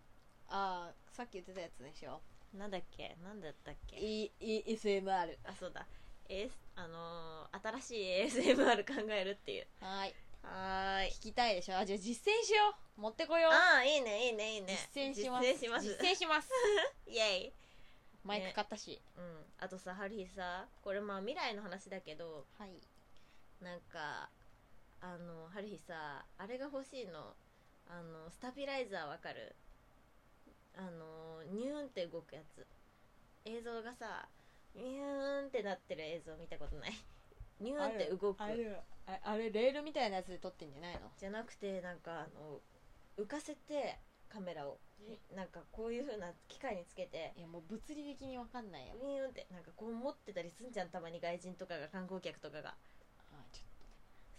ああさっき言ってたやつでしょなんだっけ？なんだったっけ？E- ESMR あそうだ AS あのー新しい ASMR 考えるっていう。はーい。はーい。聞きたいでしょ？あじゃあ実践しよう。持ってこよう。ああいいねいいねいいね。実践します。実践します。実践します。(laughs) イエイ。マイク買ったし、うん。あとさハリーさこれまあ未来の話だけどはい。なんかあのハリーさあれが欲しいの。あのスタビライザーわかる？あのニューンって動くやつ。映像がさニューンってなってる映像見たことない。(laughs) ニューンって動く。あれああれレールみたいなやつで撮ってんじゃないの？じゃなくてなんかあの浮かせてカメラを。なんかこういう風な機械につけて。いやもう物理的に分かんないよ。ウィーンって。なんかこう持ってたりすんじゃんたまに外人とかが観光客とかが。あち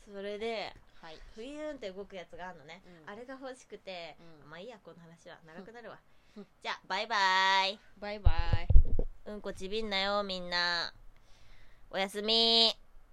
ょそれでっはい。フィーンって動くやつがあるのね、うん。あれが欲しくて、うん。まあいいやこの話は長くなるわ。うん。じゃあバイバイ。バイバイうんこちびんなよみんな。おやすみ。